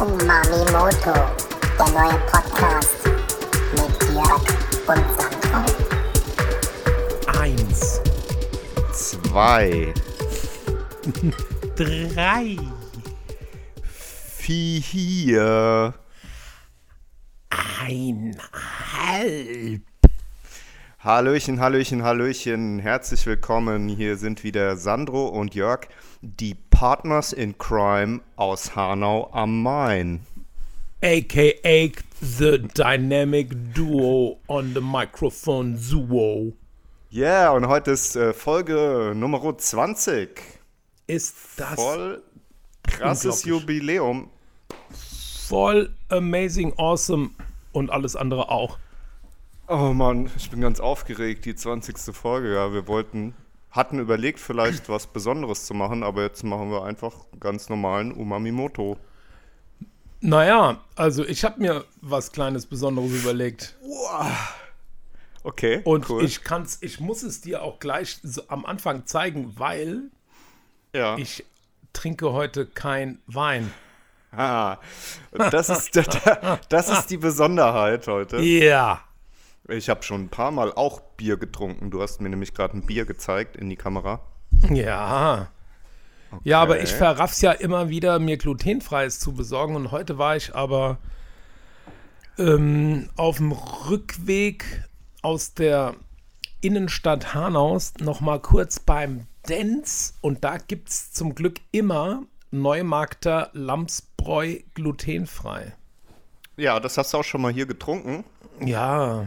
Umami Moto, der neue Podcast mit Jörg und Sandro. Eins, Zwei, drei, vier. einhalb. Hallöchen, Hallöchen, Hallöchen. Herzlich willkommen. Hier sind wieder Sandro und Jörg, die Partners in Crime aus Hanau am Main. AKA the Dynamic Duo on the Microphone Duo. Ja, yeah, und heute ist äh, Folge Nummer 20. Ist das Voll krasses. Jubiläum. voll amazing, awesome und alles andere auch. Oh Mann, ich bin ganz aufgeregt. Die 20. Folge, ja. Wir wollten, hatten überlegt, vielleicht was Besonderes zu machen, aber jetzt machen wir einfach ganz normalen Umamimoto. Naja, also ich habe mir was Kleines Besonderes überlegt. Okay, Und cool. ich kann's, ich muss es dir auch gleich so am Anfang zeigen, weil ja. ich trinke heute kein Wein. Ah, das ist, das ist die Besonderheit heute. Ja. Ich habe schon ein paar Mal auch Bier getrunken. Du hast mir nämlich gerade ein Bier gezeigt in die Kamera. Ja. Ja, aber Okay. ich verraff's ja immer wieder, mir glutenfreies zu besorgen. Und heute war ich aber ähm, auf dem Rückweg aus der Innenstadt Hanaus noch mal kurz beim Dens. Und da gibt's zum Glück immer Neumarkter Lamsbräu glutenfrei. Ja, das hast du auch schon mal hier getrunken. Ja.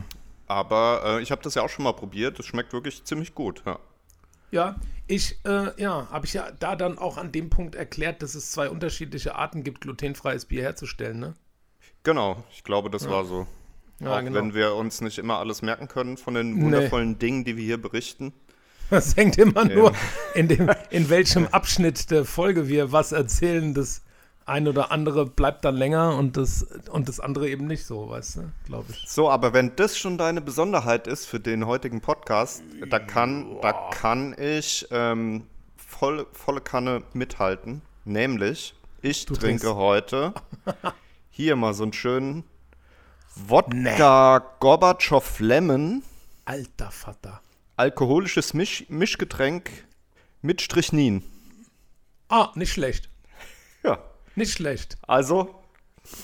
Aber äh, ich habe das ja auch schon mal probiert. Das schmeckt wirklich ziemlich gut. Ja. Ja, ich, äh, ja, habe ich ja da dann auch an dem Punkt erklärt, dass es zwei unterschiedliche Arten gibt, glutenfreies Bier herzustellen, ne? Genau, ich glaube, das war so. Ja, auch genau. wenn wir uns nicht immer alles merken können von den wundervollen Dingen, die wir hier berichten. Das hängt immer nur in, dem, in welchem Abschnitt der Folge wir was erzählen. Das ein oder andere bleibt dann länger und das, und das andere eben nicht so, weißt du, glaube ich. So, aber wenn das schon deine Besonderheit ist für den heutigen Podcast, da kann, da kann ich ähm, voll, volle Kanne mithalten. Nämlich, ich Du trinke trinkst. heute hier mal so einen schönen Wodka Gorbatschow Lemon, Alter Vater. alkoholisches Misch Mischgetränk mit Strichnin. Ah, nicht schlecht. Ja, Nicht schlecht. also,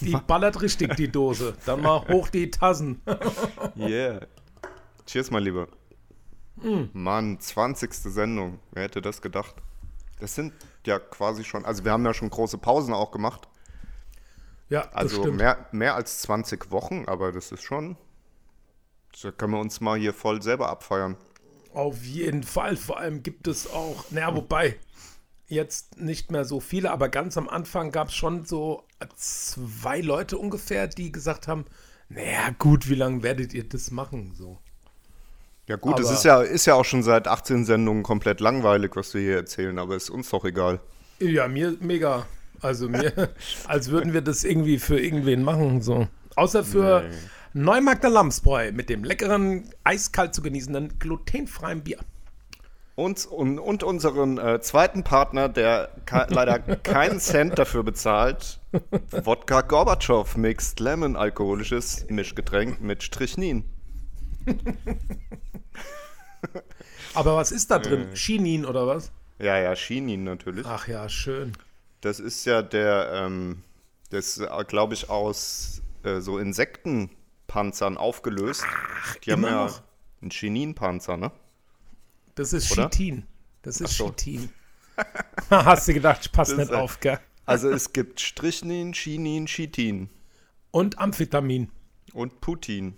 Die ballert richtig, die Dose. Dann mal hoch die Tassen. yeah. Cheers, mein Lieber. Hm. Mann, 20. Sendung. Wer hätte das gedacht? Das sind ja quasi schon, also wir haben ja schon große Pausen auch gemacht. Ja, das Also mehr, mehr als 20 Wochen, aber das ist schon. Da können wir uns mal hier voll selber abfeiern. Auf jeden Fall. Vor allem gibt es auch, naja, wobei, jetzt nicht mehr so viele, aber ganz am Anfang gab es schon so zwei Leute ungefähr, die gesagt haben, naja, gut, wie lange werdet ihr das machen? So. Ja gut, es ist ja, ist ja auch schon seit 18 Sendungen komplett langweilig, was wir hier erzählen, aber ist uns doch egal. Ja, mir mega. Also mir, als würden wir das irgendwie für irgendwen machen. So. Außer für Neumarkter Lamsbräu mit dem leckeren, eiskalt zu genießenden, glutenfreien Bier. Und, und, und unseren äh, zweiten Partner, der ke leider keinen Cent dafür bezahlt, Wodka Gorbatschow Mixed Lemon alkoholisches Mischgetränk mit Strichnin. Aber was ist da drin? Chinin oder was? Ja, ja, Chinin natürlich. Ach ja, schön. Das ist ja der, ähm, das glaube ich aus äh, so Insektenpanzern aufgelöst. Die haben ja noch? einen Chininpanzer, ne? Das ist Oder? Chitin. Das ist so. Chitin. Hast du gedacht, ich passe nicht auf, gell? Also es gibt Strichnin, Chinin, Chitin Und Amphetamin. und Putin.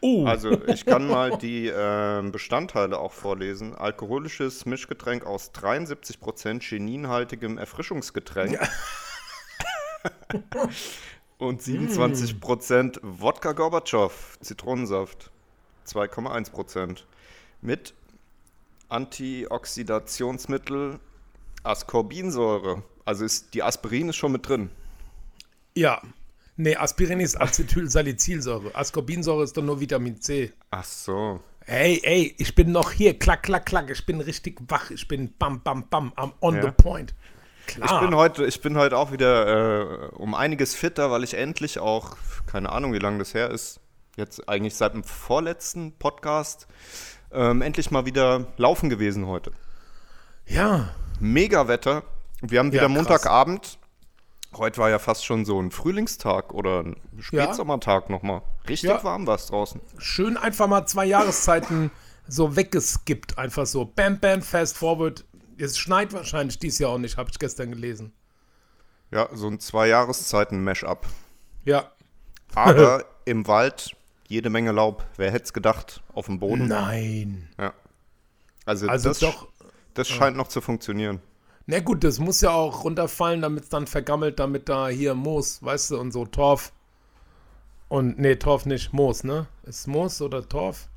Oh, Also ich kann mal die ähm, Bestandteile auch vorlesen. Alkoholisches Mischgetränk aus 73% chininhaltigem Erfrischungsgetränk. Und 27% Wodka Gorbatschow, Zitronensaft. 2,1%. Mit Antioxidationsmittel Ascorbinsäure. Also ist, die Aspirin ist schon mit drin. ja. Nee, Aspirin ist Acetylsalicylsäure. Ascorbinsäure ist doch nur Vitamin C. Ach so. Hey, ey, ich bin noch hier. Klack, klack, klack. Ich bin richtig wach. Ich bin bam, bam, bam. I'm on Ja. the point. Klar. Ich bin heute, ich bin heute auch wieder äh, um einiges fitter, weil ich endlich auch, keine Ahnung, wie lange das her ist, jetzt eigentlich seit dem vorletzten Podcast, ähm, endlich mal wieder laufen gewesen heute. Ja, Mega Wetter. Wir haben wieder Ja. Montagabend. Heute war ja fast schon so ein Frühlingstag oder ein Spätsommertag nochmal. Richtig Ja. warm war es draußen. schön einfach mal zwei Jahreszeiten so weggeskippt. Einfach so bam, bam, fast forward. Es schneit wahrscheinlich dieses Jahr auch nicht, habe ich gestern gelesen. Ja, so ein zwei Jahreszeiten Mash-up. Ja. Aber im Wald jede Menge Laub. Wer hätte es gedacht? Auf dem Boden. Nein. Ja. Also, Also das, doch. das scheint noch zu funktionieren. Na gut, das muss ja auch runterfallen, damit es dann vergammelt, damit da hier Moos, weißt du, und so Torf. Und nee, Torf nicht, Moos, ne? Ist Moos oder Torf?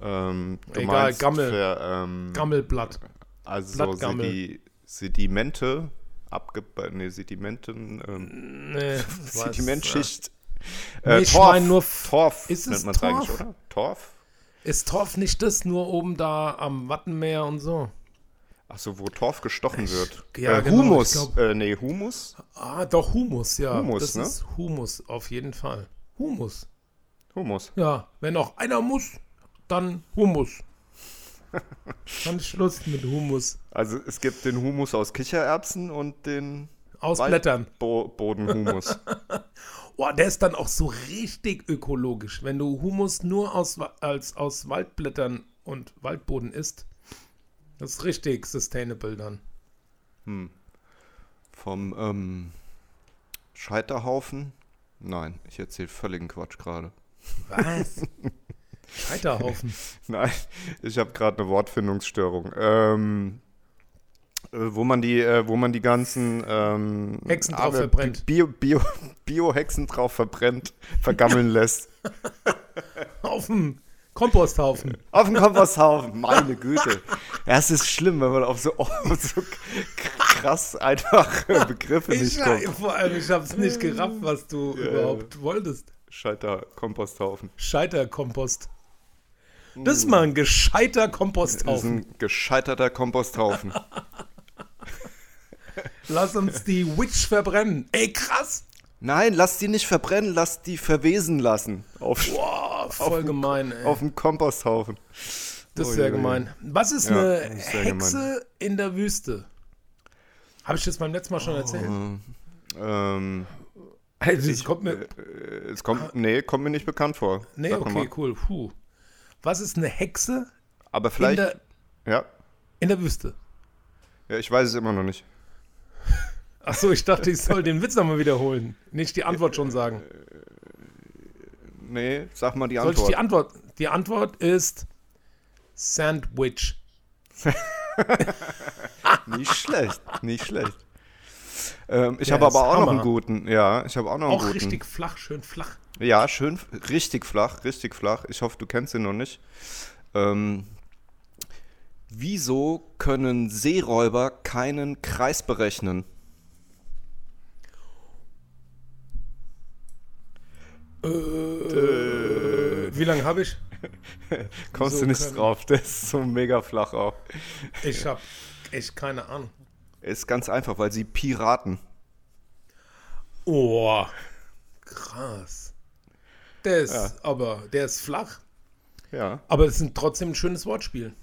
Ähm, Egal, meinst Gammel. Für, ähm, Gammelblatt. also. Sedi Sedimente, abge nee, Sedimenten, ähm, Nee, Sedimentschicht. Nee, ich meine nur Torf Ist es nennt man es eigentlich, Torf? oder? Torf? Ist Torf nicht das, nur oben da am Wattenmeer und so? Achso, wo Torf gestochen wird. ja, äh, genau, Humus. ich glaub- äh, nee, Humus. Ah, doch, Humus, ja. Humus, das ne? ist Humus, auf jeden Fall. Humus. Humus. Ja, wenn auch einer muss, dann Humus. dann Schluss mit Humus. Also es gibt den Humus aus Kichererbsen und den Aus Blättern. Bo Bodenhumus. Oh, der ist dann auch so richtig ökologisch. Wenn du Humus nur aus, als, aus Waldblättern und Waldboden isst, das ist richtig sustainable dann. Vom ähm, Scheiterhaufen. Nein, ich erzähle völligen Quatsch gerade. Was? Scheiterhaufen. Nein, ich habe gerade eine Wortfindungsstörung. Ähm, äh, wo man die, äh, wo man die ganzen ähm, Hexen drauf verbrennt. Bio, Bio, Bio-Hexen drauf verbrennt, vergammeln lässt. Auf dem Komposthaufen. Auf dem Komposthaufen, meine Güte. Ja, es ist schlimm, wenn man auf so, auf so krass einfache Begriffe Ich, nicht kommt. vor allem, ich habe es nicht gerafft, was du überhaupt wolltest. Scheiter Komposthaufen. Scheiterkompost. Das ist mal ein gescheiter Das ist Komposthaufen. ein gescheiterter Komposthaufen. Lass uns die Witch verbrennen. Ey, krass. Nein, lass die nicht verbrennen, lass die verwesen lassen. Auf, Boah, voll gemein, ey. auf dem Komposthaufen. Das ist Oh, sehr je, je. gemein. Was ist Ja, eine ist Hexe in der Wüste? Habe ich das beim letzten Mal schon erzählt? Ähm, Hey, das kommt mir. äh, es kommt, nee, kommt mir nicht bekannt vor. Nee, Sag okay, cool. Puh. Was ist eine Hexe Aber in vielleicht, der, ja, in der Wüste? ja, ich weiß es immer noch nicht. Achso, ich dachte, ich soll den Witz nochmal wiederholen. Nicht die Antwort schon sagen. Nee, sag mal die Soll ich Antwort. die Antwort? Die Antwort ist Sandwich. Nicht schlecht, nicht schlecht. Ähm, ich habe aber auch noch einen Hammer. guten. Ja, ich habe auch noch einen Auch guten. richtig flach, schön flach. Ja, schön, richtig flach, richtig flach. Ich hoffe, du kennst ihn noch nicht. Ähm, wieso können Seeräuber keinen Kreis berechnen? Wie lange habe ich? Kommst Wieso du nicht können- drauf? Der ist so mega flach auch. Ich habe echt keine Ahnung. Ist ganz einfach, weil sie Piraten. Oh, krass. Der ist Ja. aber, der ist flach. Ja, Aber es ist trotzdem ein schönes Wortspiel.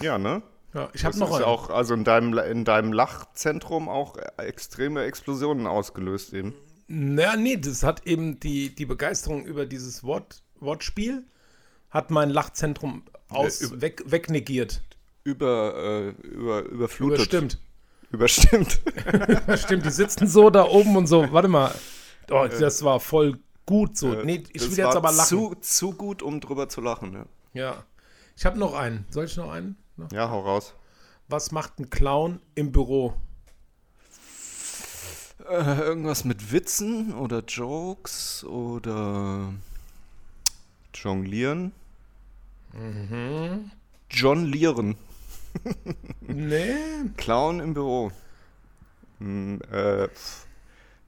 ja, ne? Ja, ich habe Das noch ist einen. auch, also in deinem, in deinem Lachzentrum auch extreme Explosionen ausgelöst eben. Naja, nee, das hat eben die, die Begeisterung über dieses Wort, Wortspiel hat mein Lachzentrum aus, über- weg, wegnegiert. Über, äh, über, überflutet. Überstimmt. Überstimmt. Stimmt, die sitzen so da oben und so. Warte mal. Oh, das war voll gut so. Nee, ich Äh, will jetzt aber lachen. Zu, zu gut, um drüber zu lachen. Ja, Ja. Ich habe noch einen. Soll ich noch einen? Noch? ja hau raus. Was macht ein Clown im Büro? Äh, irgendwas mit Witzen oder Jokes oder Jonglieren. Mhm. Jonglieren. Nee. Clown im Büro. Hm, äh,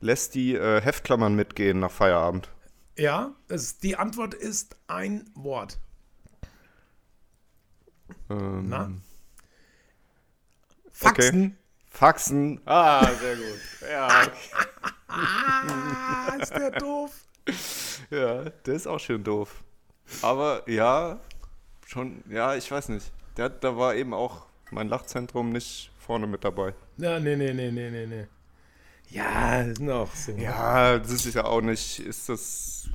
lässt die äh, Heftklammern mitgehen nach Feierabend. Ja, es, die Antwort ist ein Wort. Ähm, Na? Faxen. Faxen. Ah, sehr gut. Ja, Ah, ist der doof. ja, der ist auch schön doof. Aber ja, schon, ja, ich weiß nicht. Der, da war eben auch mein Lachzentrum nicht vorne mit dabei. Ja, nee, nee, nee, nee, nee, nee. Ja, ist noch so. Ja, das ist ja auch nicht, ist das.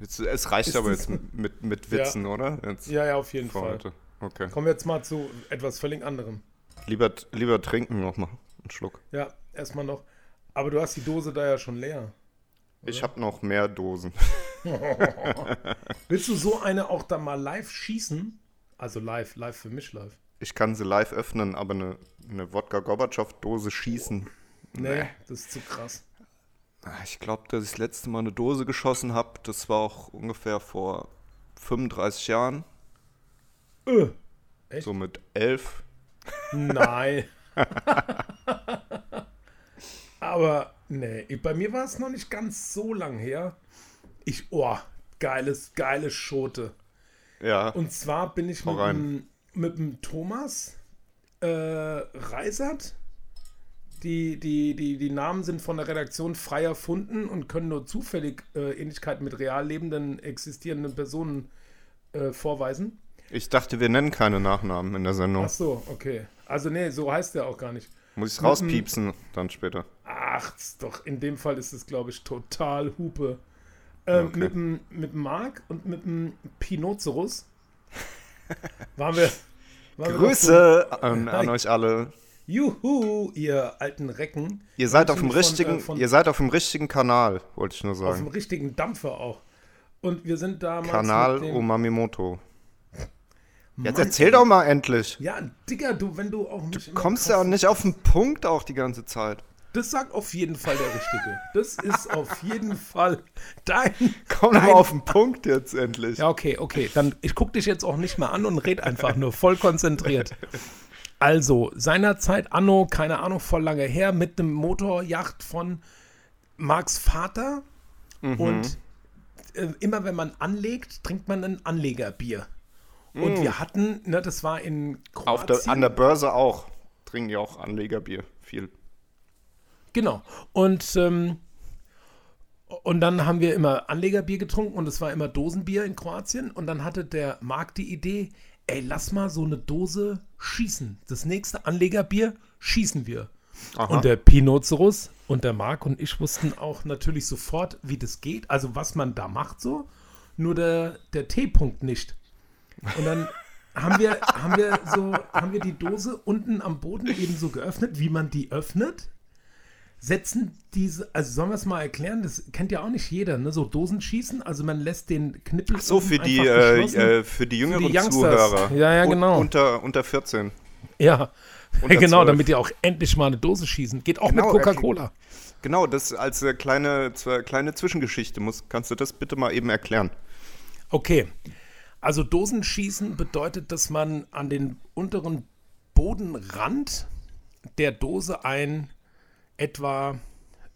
Jetzt, es reicht Ist aber jetzt mit, mit Witzen, oder? Jetzt Ja, ja, auf jeden Fall. heute. Okay. Kommen wir jetzt mal zu etwas völlig anderem. Lieber, lieber trinken nochmal. Einen Schluck. Ja, erstmal noch. Aber du hast die Dose da ja schon leer. Ich habe noch mehr Dosen. Willst du so eine auch dann mal live schießen? Also live, live für mich live. Ich kann sie live öffnen, aber eine, eine Wodka-Gorbatschow-Dose schießen. Nee, das ist zu krass. Ich glaube, dass ich das letzte Mal eine Dose geschossen habe, das war auch ungefähr vor 35 Jahren. Äh, Echt? So mit elf. Nein. Aber nee, bei mir war es noch nicht ganz so lang her. Ich, oh, geiles, geiles Schote. Ja. Und zwar bin ich mit dem, mit dem Thomas äh, Reisert. Die, die, die, die Namen sind von der Redaktion frei erfunden und können nur zufällig äh, Ähnlichkeiten mit real lebenden, existierenden Personen äh, vorweisen. Ich dachte, wir nennen keine Nachnamen in der Sendung. Ach so, okay. Also nee, so heißt der auch gar nicht. Muss ich rauspiepsen dann später. Ach, doch, in dem Fall ist es, glaube ich, total Hupe. Ähm, Okay. Mit dem mit dem Marc und mit dem Pinocerus waren wir. Waren wir doch Grüße an, an euch alle. So, Juhu, ihr alten Recken. Ihr seid auf dem Von- richtigen, äh, von- ihr seid auf dem richtigen Kanal, wollte ich nur Auf dem sagen. richtigen Dampfer auch. Und wir sind damals. Kanal dem, Umamimoto. Jetzt Mann, erzähl doch mal endlich. Ja, Digga, du, wenn du auch nicht. Du kommst ja nicht auf den Punkt auch die ganze Zeit. Das sagt auf jeden Fall der Richtige. Das ist auf jeden Fall dein. Komm doch mal dein- auf den Punkt jetzt endlich. Ja, okay, okay. Dann ich gucke dich jetzt auch nicht mehr an und red einfach nur voll konzentriert. Also, seinerzeit, Anno, keine Ahnung, voll lange her, mit einem Motorjacht von Marks Vater. Und äh, immer wenn man anlegt, trinkt man ein Anlegerbier. Und wir hatten, ne, das war in Kroatien. Auf der, an der Börse auch. Trinken die auch Anlegerbier. Viel. Genau. Und, ähm, und dann haben wir immer Anlegerbier getrunken und es war immer Dosenbier in Kroatien. Und dann hatte der Marc die Idee, ey, lass mal so eine Dose schießen. Das nächste Anlegerbier schießen wir. Aha. Und der Pinocerus und der Marc und ich wussten auch natürlich sofort, wie das geht, also was man da macht so. Nur der, der T-Punkt nicht. Und dann haben wir, haben wir so, haben wir die Dose unten am Boden eben so geöffnet, wie man die öffnet. Setzen diese, also sollen wir es mal erklären? Das kennt ja auch nicht jeder, ne? So Dosenschießen, also man lässt den Knippel So, oben für die, äh, äh, für die jüngeren Youngsters. Zuhörer. Ja, ja, genau. Unter, unter 14. Ja, Unter genau, 12. damit die auch endlich mal eine Dose schießen. Geht auch Genau, mit Coca-Cola. Genau, das als äh, kleine, kleine Zwischengeschichte. Muss, kannst du das bitte mal eben erklären? Okay. Also Dosenschießen bedeutet, dass man an den unteren Bodenrand der Dose ein etwa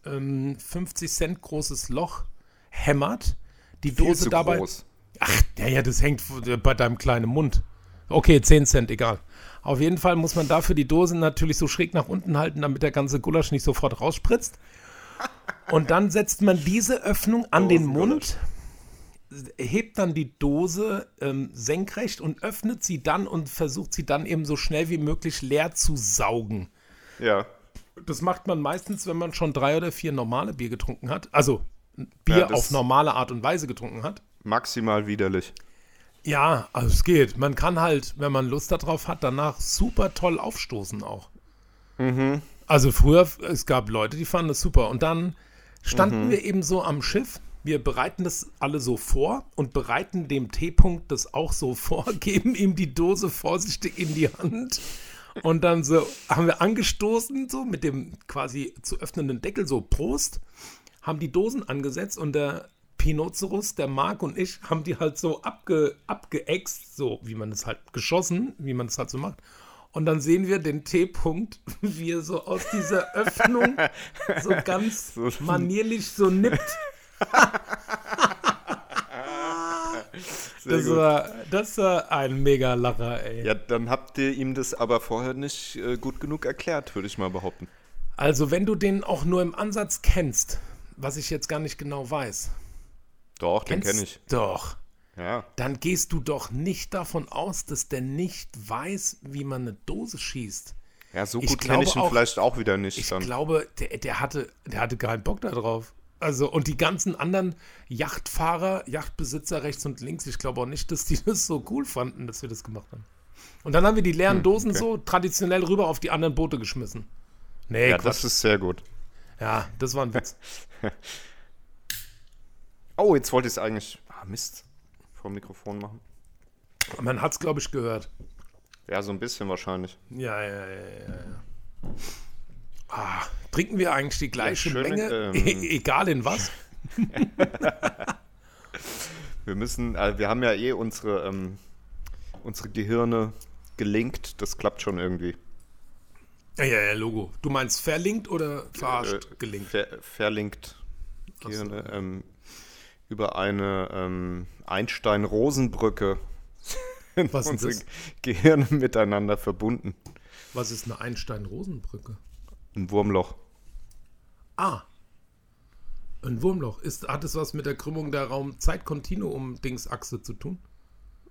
ähm, 50 Cent großes Loch hämmert. Die Viel Dose dabei. groß. Ach, ja, ja, das hängt v- bei deinem kleinen Mund. Okay, 10 Cent, egal. Auf jeden Fall muss man dafür die Dose natürlich so schräg nach unten halten, damit der ganze Gulasch nicht sofort rausspritzt. Und dann setzt man diese Öffnung an den Mund, hebt dann die Dose ähm, senkrecht und öffnet sie dann und versucht sie dann eben so schnell wie möglich leer zu saugen. Ja. Das macht man meistens, wenn man schon drei oder vier normale Bier getrunken hat. Also Bier Ja, auf normale Art und Weise getrunken hat. Maximal widerlich. Ja, also es geht. Man kann halt, wenn man Lust darauf hat, danach super toll aufstoßen auch. Also früher, es gab Leute, die fanden das super. Und dann standen wir eben so am Schiff. Wir bereiten das alle so vor und bereiten dem T-Punkt das auch so vor, geben ihm die Dose vorsichtig in die Hand. Und dann so haben wir angestoßen, so mit dem quasi zu öffnenden Deckel, so Prost, haben die Dosen angesetzt und der Pinocerus, der Marc und ich haben die halt so abge, abgeäxt, so wie man es halt geschossen, wie man es halt so macht. Und dann sehen wir den T-Punkt, wie er so aus dieser Öffnung so ganz manierlich so nippt. Das gut. war, das war ein mega Lacher, ey. Ja, dann habt ihr ihm das aber vorher nicht äh, gut genug erklärt, würde ich mal behaupten. Also, wenn du den auch nur im Ansatz kennst, was ich jetzt gar nicht genau weiß. Doch, den kenne ich. Doch. Ja. Dann gehst du doch nicht davon aus, dass der nicht weiß, wie man eine Dose schießt. Ja, so gut kenne ich ihn auch- vielleicht auch wieder nicht Ich dann. glaube, der, der, hatte, der hatte keinen Bock darauf. Also, und die ganzen anderen Yachtfahrer, Yachtbesitzer rechts und links, ich glaube auch nicht, dass die das so cool fanden, dass wir das gemacht haben. Und dann haben wir die leeren Dosen Hm, okay. so traditionell rüber auf die anderen Boote geschmissen. Nee, ja, Quatsch. das ist sehr gut. ja, das war ein Witz. Oh, jetzt wollte ich es eigentlich. Ah, Mist. Vor dem Mikrofon machen. Man hat es, glaube ich, gehört. Ja, so ein bisschen wahrscheinlich. Ja, ja, ja, ja, ja. Ah, trinken wir eigentlich die gleiche schöne, Menge, ähm, e egal in was? Wir müssen, äh, wir haben ja eh unsere, ähm, unsere Gehirne gelinkt. Das klappt schon irgendwie. Ja, ja, ja, Logo. Du meinst verlinkt oder verarscht Äh, gelinkt? Ver, verlinkt Gehirne ähm, über eine ähm, Einstein-Rosenbrücke. sind Was ist unsere? Gehirne miteinander verbunden. Was ist eine Einstein-Rosenbrücke? Ein Wurmloch. Ah. Ein Wurmloch. Ist, hat es was mit der Krümmung der Raum-Zeit-Kontinuum-Dingsachse zu tun?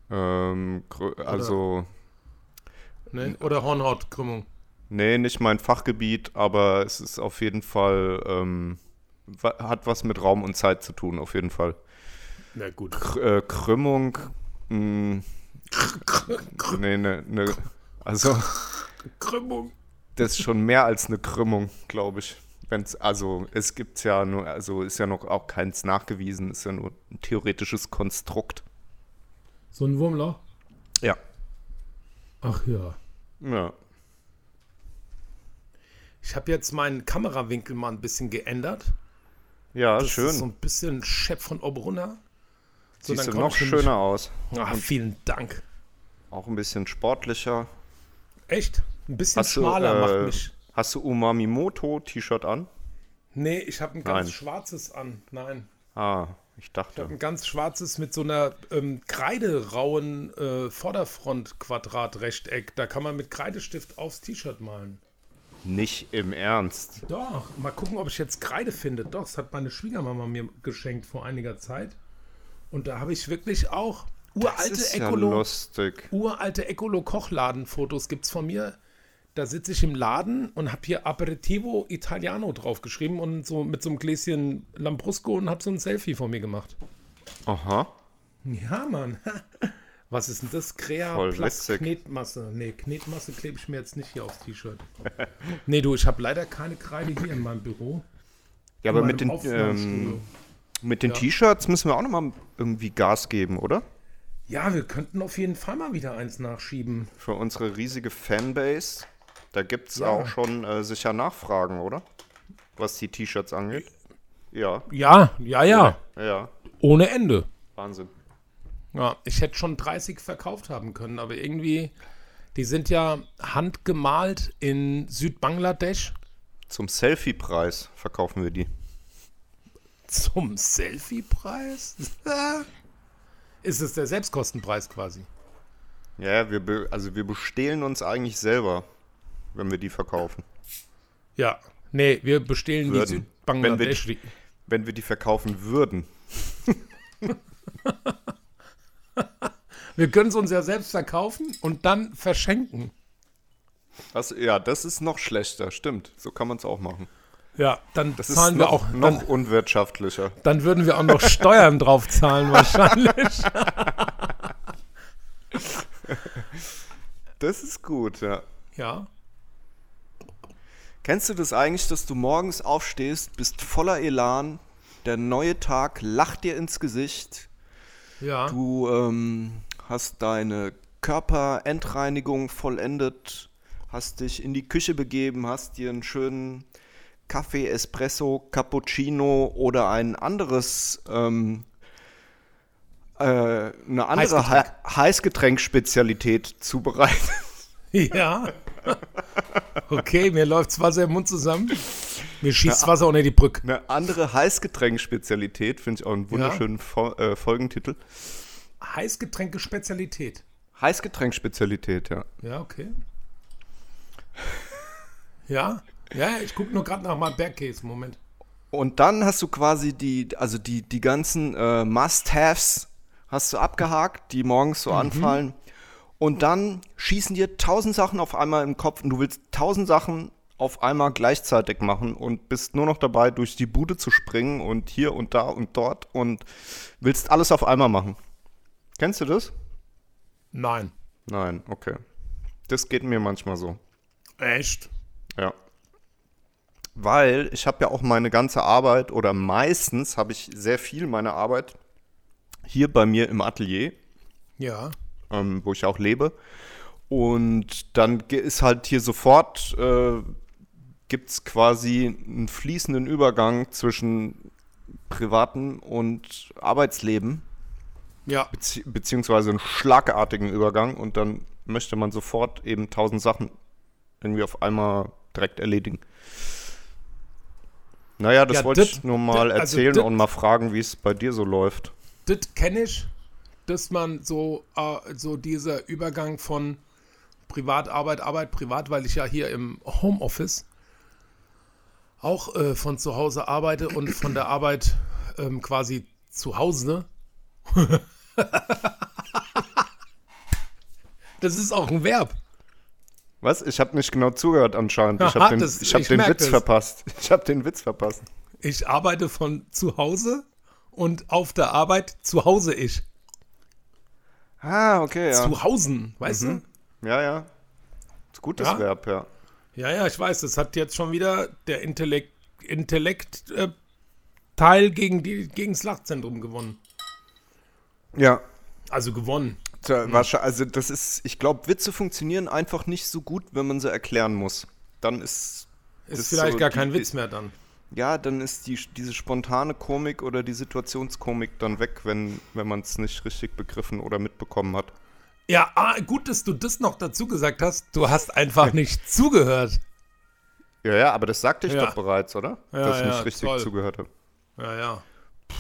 Ähm, also, Ne? Oder Hornhautkrümmung? nee, nicht mein Fachgebiet, aber es ist auf jeden Fall, ähm, hat was mit Raum und Zeit zu tun, auf jeden Fall. Na gut. Kr äh, Krümmung, mh, nee, ne, ne, also, Krümmung. Das ist schon mehr als eine Krümmung, glaube ich. Wenn's, also, es gibt ja nur, also ist ja noch auch keins nachgewiesen, ist ja nur ein theoretisches Konstrukt. So ein Wurmloch? Ja. Ach ja. Ja. Ich habe jetzt meinen Kamerawinkel mal ein bisschen geändert. Ja, Das schön. ist so ein bisschen Chef von oben runter. So, Siehst du noch nämlich- schöner aus. Ach, vielen Dank. Auch ein bisschen sportlicher. Echt? Ein bisschen Hast du, schmaler äh, macht mich. Hast du Umamimoto-T-Shirt an? Nee, ich habe ein ganz Nein. schwarzes an. Nein. Ah, ich dachte. Ein ganz schwarzes mit so einer ähm, kreiderauen äh, Vorderfront-Quadrat-Rechteck. Da kann man mit Kreidestift aufs T-Shirt malen. Nicht im Ernst. Doch, mal gucken, ob ich jetzt Kreide finde. Doch, das hat meine Schwiegermama mir geschenkt vor einiger Zeit. Und da habe ich wirklich auch Das uralte ist ja Ecolo, lustig. uralte Ecolo-Kochladen-Fotos gibt es von mir. Da sitze ich im Laden und habe hier Aperitivo Italiano draufgeschrieben und so mit so einem Gläschen Lambrusco und habe so ein Selfie von mir gemacht. Aha. Ja, Mann. Was ist denn das? Crea Voll Plus witzig. Knetmasse. Nee, Knetmasse klebe ich mir jetzt nicht hier aufs T-Shirt. nee, du, ich habe leider keine Kreide hier in meinem Büro. Ja, In aber mit den, ähm, mit den Ja. T-Shirts müssen wir auch nochmal irgendwie Gas geben, oder? Ja, wir könnten auf jeden Fall mal wieder eins nachschieben. Für unsere riesige Fanbase. Da gibt es Ja. auch schon äh, sicher Nachfragen, oder? Was die T-Shirts angeht. Ja, Ja, ja, ja. ja. Ohne Ende. Wahnsinn. Ja, ich hätte schon 30 verkauft haben können, aber irgendwie, die sind ja handgemalt in Südbangladesch Zum Selfie-Preis verkaufen wir die. zum Selfie-Preis. Ist es der Selbstkostenpreis quasi? Ja, wir also wir bestehlen uns eigentlich selber, wenn wir die verkaufen. Ja. Nee, wir bestehlen die Würden. Südbangladesch. Wenn wir die verkaufen würden. Wir können es uns ja selbst verkaufen und dann verschenken. Das, ja, das ist noch schlechter, stimmt. So kann man es auch machen. Ja, dann Das zahlen wir noch, auch. noch Dann, unwirtschaftlicher. dann würden wir auch noch Steuern drauf zahlen wahrscheinlich. Das ist gut, ja. Ja. Kennst du das eigentlich, dass du morgens aufstehst, bist voller Elan, der neue Tag lacht dir ins Gesicht, Ja. du ähm, hast deine Körperendreinigung vollendet, hast dich in die Küche begeben, hast dir einen schönen Kaffee, Espresso, Cappuccino oder ein anderes, ähm, äh, eine andere Heißgetränk. He Heißgetränk-Spezialität zubereitet. Ja. Okay, mir läuft's Wasser im Mund zusammen. Mir schießt Wasser unter die Brücke. Eine andere Heißgetränk-Spezialität, finde ich auch einen wunderschönen Fo äh, Folgentitel. Heißgetränke-Spezialität. Heißgetränkspezialität, ja. Ja, okay. Ja, ja, ich gucke nur gerade nach meinem Bergkäse. Moment. Und dann hast du quasi die, also die, die ganzen äh, Must-Haves hast du abgehakt, die morgens so anfallen. Und dann schießen dir tausend Sachen auf einmal im Kopf und du willst tausend Sachen auf einmal gleichzeitig machen und bist nur noch dabei, durch die Bude zu springen und hier und da und dort und willst alles auf einmal machen. Kennst du das? Nein. Nein, okay. Das geht mir manchmal so. Echt? Ja. Weil ich habe ja auch meine ganze Arbeit oder meistens habe ich sehr viel meine Arbeit hier bei mir im Atelier, Ja. Ähm, wo ich auch lebe. Und dann ist halt hier sofort, äh, gibt es quasi einen fließenden Übergang zwischen privatem und Arbeitsleben, Ja. bezieh beziehungsweise einen schlagartigen Übergang und dann möchte man sofort eben tausend Sachen irgendwie auf einmal direkt erledigen. Naja, das Ja, wollte ich nur mal dit- also erzählen dit- und mal fragen, wie es bei dir so läuft. Das kenne ich, dass man so, äh, so dieser Übergang von Privatarbeit, Arbeit, Privat, weil ich ja hier im Homeoffice auch äh, von zu Hause arbeite und von der Arbeit ähm, quasi zu Hause. das ist auch ein Verb. Was? Ich habe nicht genau zugehört anscheinend. Ich habe den, das- ich hab ich den Witz das. verpasst. Ich habe den Witz verpasst. Ich arbeite von zu Hause und auf der Arbeit zu Hause ich. Ah, okay, ja. Zu Hausen, weißt du? Ja, ja. Ist gutes Ja? Verb, ja. Ja, ja, ich weiß, das hat jetzt schon wieder der Intellekt, Intellekt äh, Teil gegen, die, gegen das Lachzentrum gewonnen. Ja. Also gewonnen. Tja, wahrscheinlich, also das ist, ich glaube, Witze funktionieren einfach nicht so gut, wenn man sie erklären muss. Dann ist Ist vielleicht so gar die- kein Witz mehr dann. Ja, dann ist die, diese spontane Komik oder die Situationskomik dann weg, wenn, wenn man es nicht richtig begriffen oder mitbekommen hat. Ja, ah, gut, dass du das noch dazu gesagt hast. Du hast einfach nicht zugehört. Ja, ja, aber das sagte ich Ja. doch bereits, oder? Ja, Dass ich ja, nicht richtig toll. zugehört habe. Ja, ja.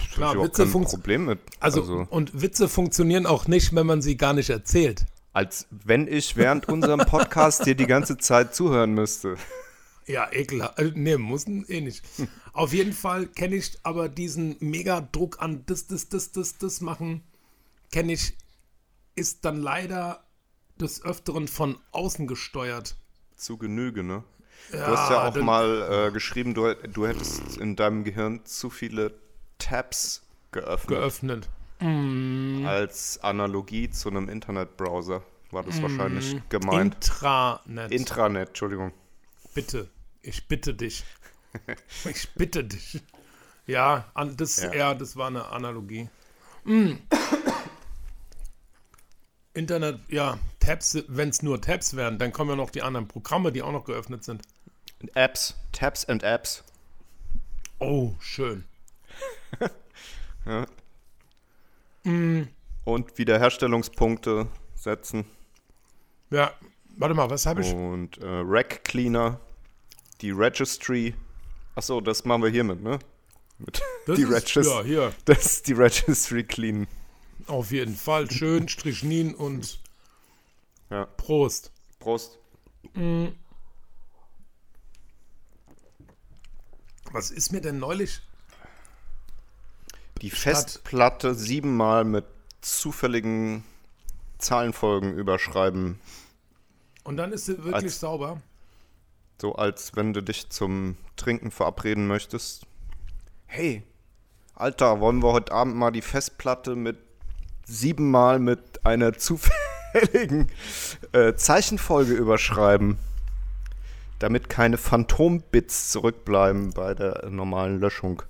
Ich Klar, habe Witze kein Problem mit. Also, also, und Witze funktionieren auch nicht, wenn man sie gar nicht erzählt. als wenn ich während unserem Podcast dir die ganze Zeit zuhören müsste. Ja, ekelhaft. Äh, nee, muss eh nicht. Auf jeden Fall kenne ich aber diesen Mega-Druck an das, das, das, das, das machen, kenne ich, ist dann leider des Öfteren von außen gesteuert. Zu Genüge, ne? du hast ja auch mal äh, geschrieben, du, du hättest in deinem Gehirn zu viele Tabs geöffnet. geöffnet. Als Analogie zu einem Internetbrowser war Mm. das wahrscheinlich gemeint. Intranet. Intranet, Entschuldigung. bitte. Ich bitte dich. Ich bitte dich. Ja, an, das, Ja. ja. das war eine Analogie. Mm. Internet, ja, Tabs, wenn es nur Tabs wären, dann kommen ja noch die anderen Programme, die auch noch geöffnet sind. Apps, Tabs and Apps. Oh, schön. Und Wiederherstellungspunkte setzen. Ja, warte mal, was habe ich? Und äh, Rack Cleaner, die Registry. Achso, das machen wir hiermit, ne? Mit Das die ist, Registry. ja, hier, Das ist die Registry clean. auf jeden Fall. Schön, Strichnin und Ja. Prost. Prost. Was ist mir denn neulich? Die Festplatte siebenmal mit zufälligen Zahlenfolgen überschreiben. Und dann ist sie wirklich Als- sauber. So als wenn du dich zum Trinken verabreden möchtest. Hey, Alter, wollen wir heute Abend mal die Festplatte mit siebenmal mit einer zufälligen äh, Zeichenfolge überschreiben? Damit keine Phantom-Bits zurückbleiben bei der normalen Löschung.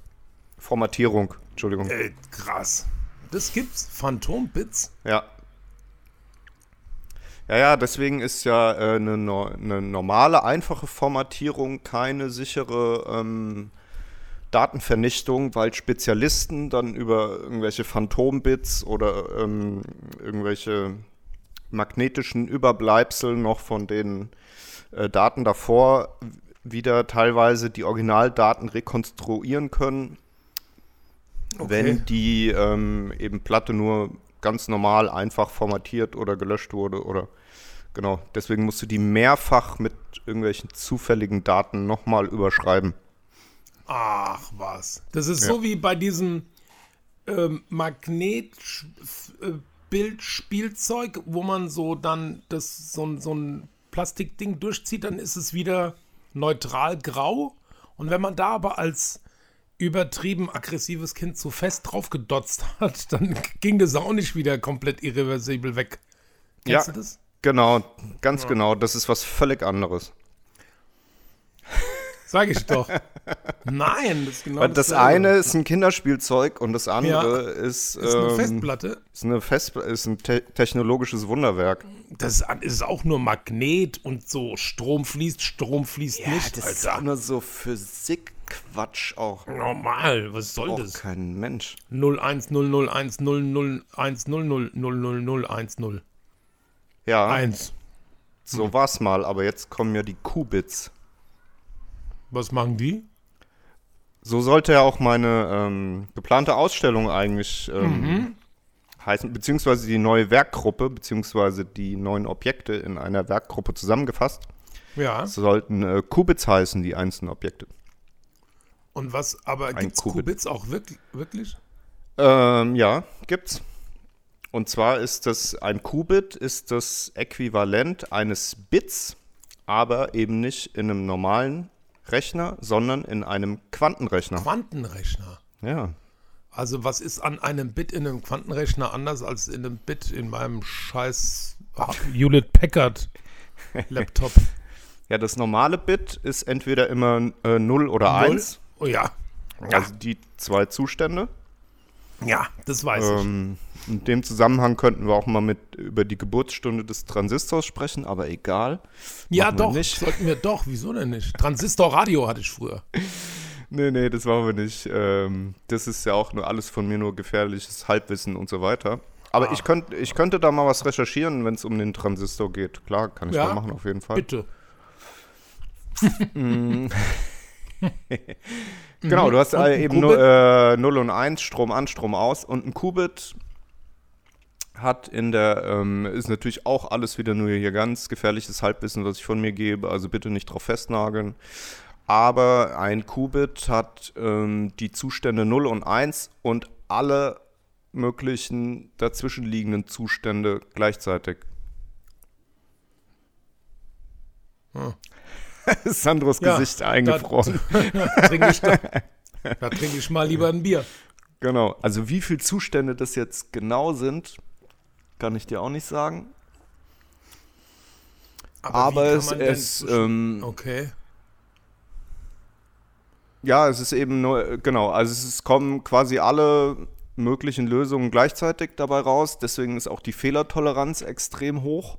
Formatierung, Entschuldigung. Ey, krass. Das gibt's? Phantom-Bits? Ja. Ja, ja, deswegen ist ja äh, eine, no eine normale, einfache Formatierung keine sichere ähm, Datenvernichtung, weil Spezialisten dann über irgendwelche Phantombits oder ähm, irgendwelche magnetischen Überbleibsel noch von den äh, Daten davor wieder teilweise die Originaldaten rekonstruieren können Okay. wenn die ähm, eben Platte nur ganz normal einfach formatiert oder gelöscht wurde oder genau. Deswegen musst du die mehrfach mit irgendwelchen zufälligen Daten nochmal überschreiben. Ach was. Das ist Ja. so wie bei diesem ähm, Magnetbildspielzeug, wo man so dann das, so, ein- so ein Plastikding durchzieht, dann ist es wieder neutral grau. Und wenn man da aber als übertrieben aggressives Kind zu fest drauf gedotzt hat, dann ging das auch nicht wieder komplett irreversibel weg. Kennst Ja. du das? Genau, ganz genau. Das ist was völlig anderes. Sag ich doch. Nein, das ist genau Weil das dasselbe. eine ist ein Kinderspielzeug und das andere ist, ist eine ähm, Festplatte. ist, eine Fest ist ein te technologisches Wunderwerk. Das ist, ist auch nur Magnet und so Strom fließt, Strom fließt nicht. ist Alter. nur so Physikquatsch auch. Normal, was soll Auch das? kein Mensch. 0100100100010. Ja, Eins. so war's mal, aber jetzt kommen ja die Qubits. Was machen die? So sollte ja auch meine ähm, geplante Ausstellung eigentlich ähm, Mhm. heißen, beziehungsweise die neue Werkgruppe, beziehungsweise die neuen Objekte in einer Werkgruppe zusammengefasst. Ja. Sollten äh, Qubits heißen, die einzelnen Objekte. Und was, aber gibt es Qubit. Qubits auch wirklich? wirklich? Ähm, ja, gibt's. Und zwar ist das, ein Qubit ist das Äquivalent eines Bits, aber eben nicht in einem normalen Rechner, sondern in einem Quantenrechner. Quantenrechner. Ja. Also was ist an einem Bit in einem Quantenrechner anders als in einem Bit in meinem scheiß Hewlett Packard Laptop? Ja, das normale Bit ist entweder immer äh, 0 oder Null? 1, Oh ja. Ja, also die zwei Zustände. Ja das weiß ich. Ähm, in dem Zusammenhang könnten wir auch mal mit über die Geburtsstunde des Transistors sprechen, aber egal. Ja, wir doch, nicht. sollten wir doch. Wieso denn nicht? Transistorradio hatte ich früher. Nee, nee, das machen wir nicht. Ähm, das ist ja auch nur alles von mir nur gefährliches Halbwissen und so weiter. Aber Ah. ich, könnt, ich könnte da mal was recherchieren, wenn es um den Transistor geht. Klar, kann ich Ja, da machen, auf jeden Fall. Bitte. Genau, du hast Mhm. Äh, eben nur, äh, 0 und 1, Strom an, Strom aus. Und ein Qubit hat in der, ähm, ist natürlich auch alles wieder nur hier ganz gefährliches Halbwissen, was ich von mir gebe, also bitte nicht drauf festnageln. Aber ein Qubit hat ähm, die Zustände 0 und 1 und alle möglichen dazwischenliegenden Zustände gleichzeitig. Hm. Sandros Ja, Gesicht eingefroren. Da, da trinke ich, da, da trinke ich mal lieber ein Bier. Genau. Also wie viele Zustände das jetzt genau sind, kann ich dir auch nicht sagen. Aber, kann es, zwischen- ähm, Okay. ja, es ist eben nur, genau, also es ist, kommen quasi alle möglichen Lösungen gleichzeitig dabei raus. Deswegen ist auch die Fehlertoleranz extrem hoch.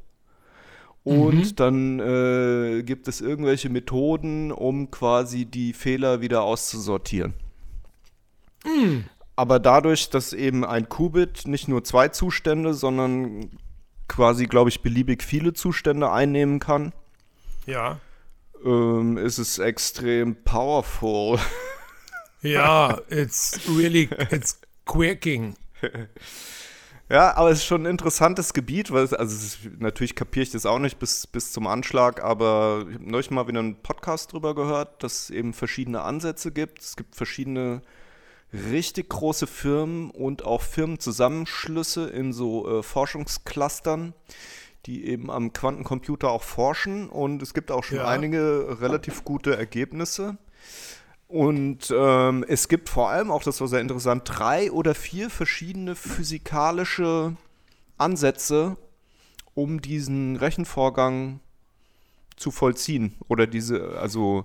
Und Mhm. dann äh, gibt es irgendwelche Methoden, um quasi die Fehler wieder auszusortieren. Mhm. Aber dadurch, dass eben ein Qubit nicht nur zwei Zustände, sondern quasi, glaube ich, beliebig viele Zustände einnehmen kann, Ja. ähm, ist es extrem powerful. Ja, it's really, it's quirking. Ja, aber es ist schon ein interessantes Gebiet, weil es, also es ist, natürlich kapiere ich das auch nicht bis, bis zum Anschlag, aber ich habe neulich mal wieder einen Podcast drüber gehört, dass es eben verschiedene Ansätze gibt. Es gibt verschiedene richtig große Firmen und auch Firmenzusammenschlüsse in so äh, Forschungsclustern, die eben am Quantencomputer auch forschen und es gibt auch schon Ja. einige relativ gute Ergebnisse. Und ähm, es gibt vor allem auch, das war sehr interessant, drei oder vier verschiedene physikalische Ansätze, um diesen Rechenvorgang zu vollziehen. Oder diese, also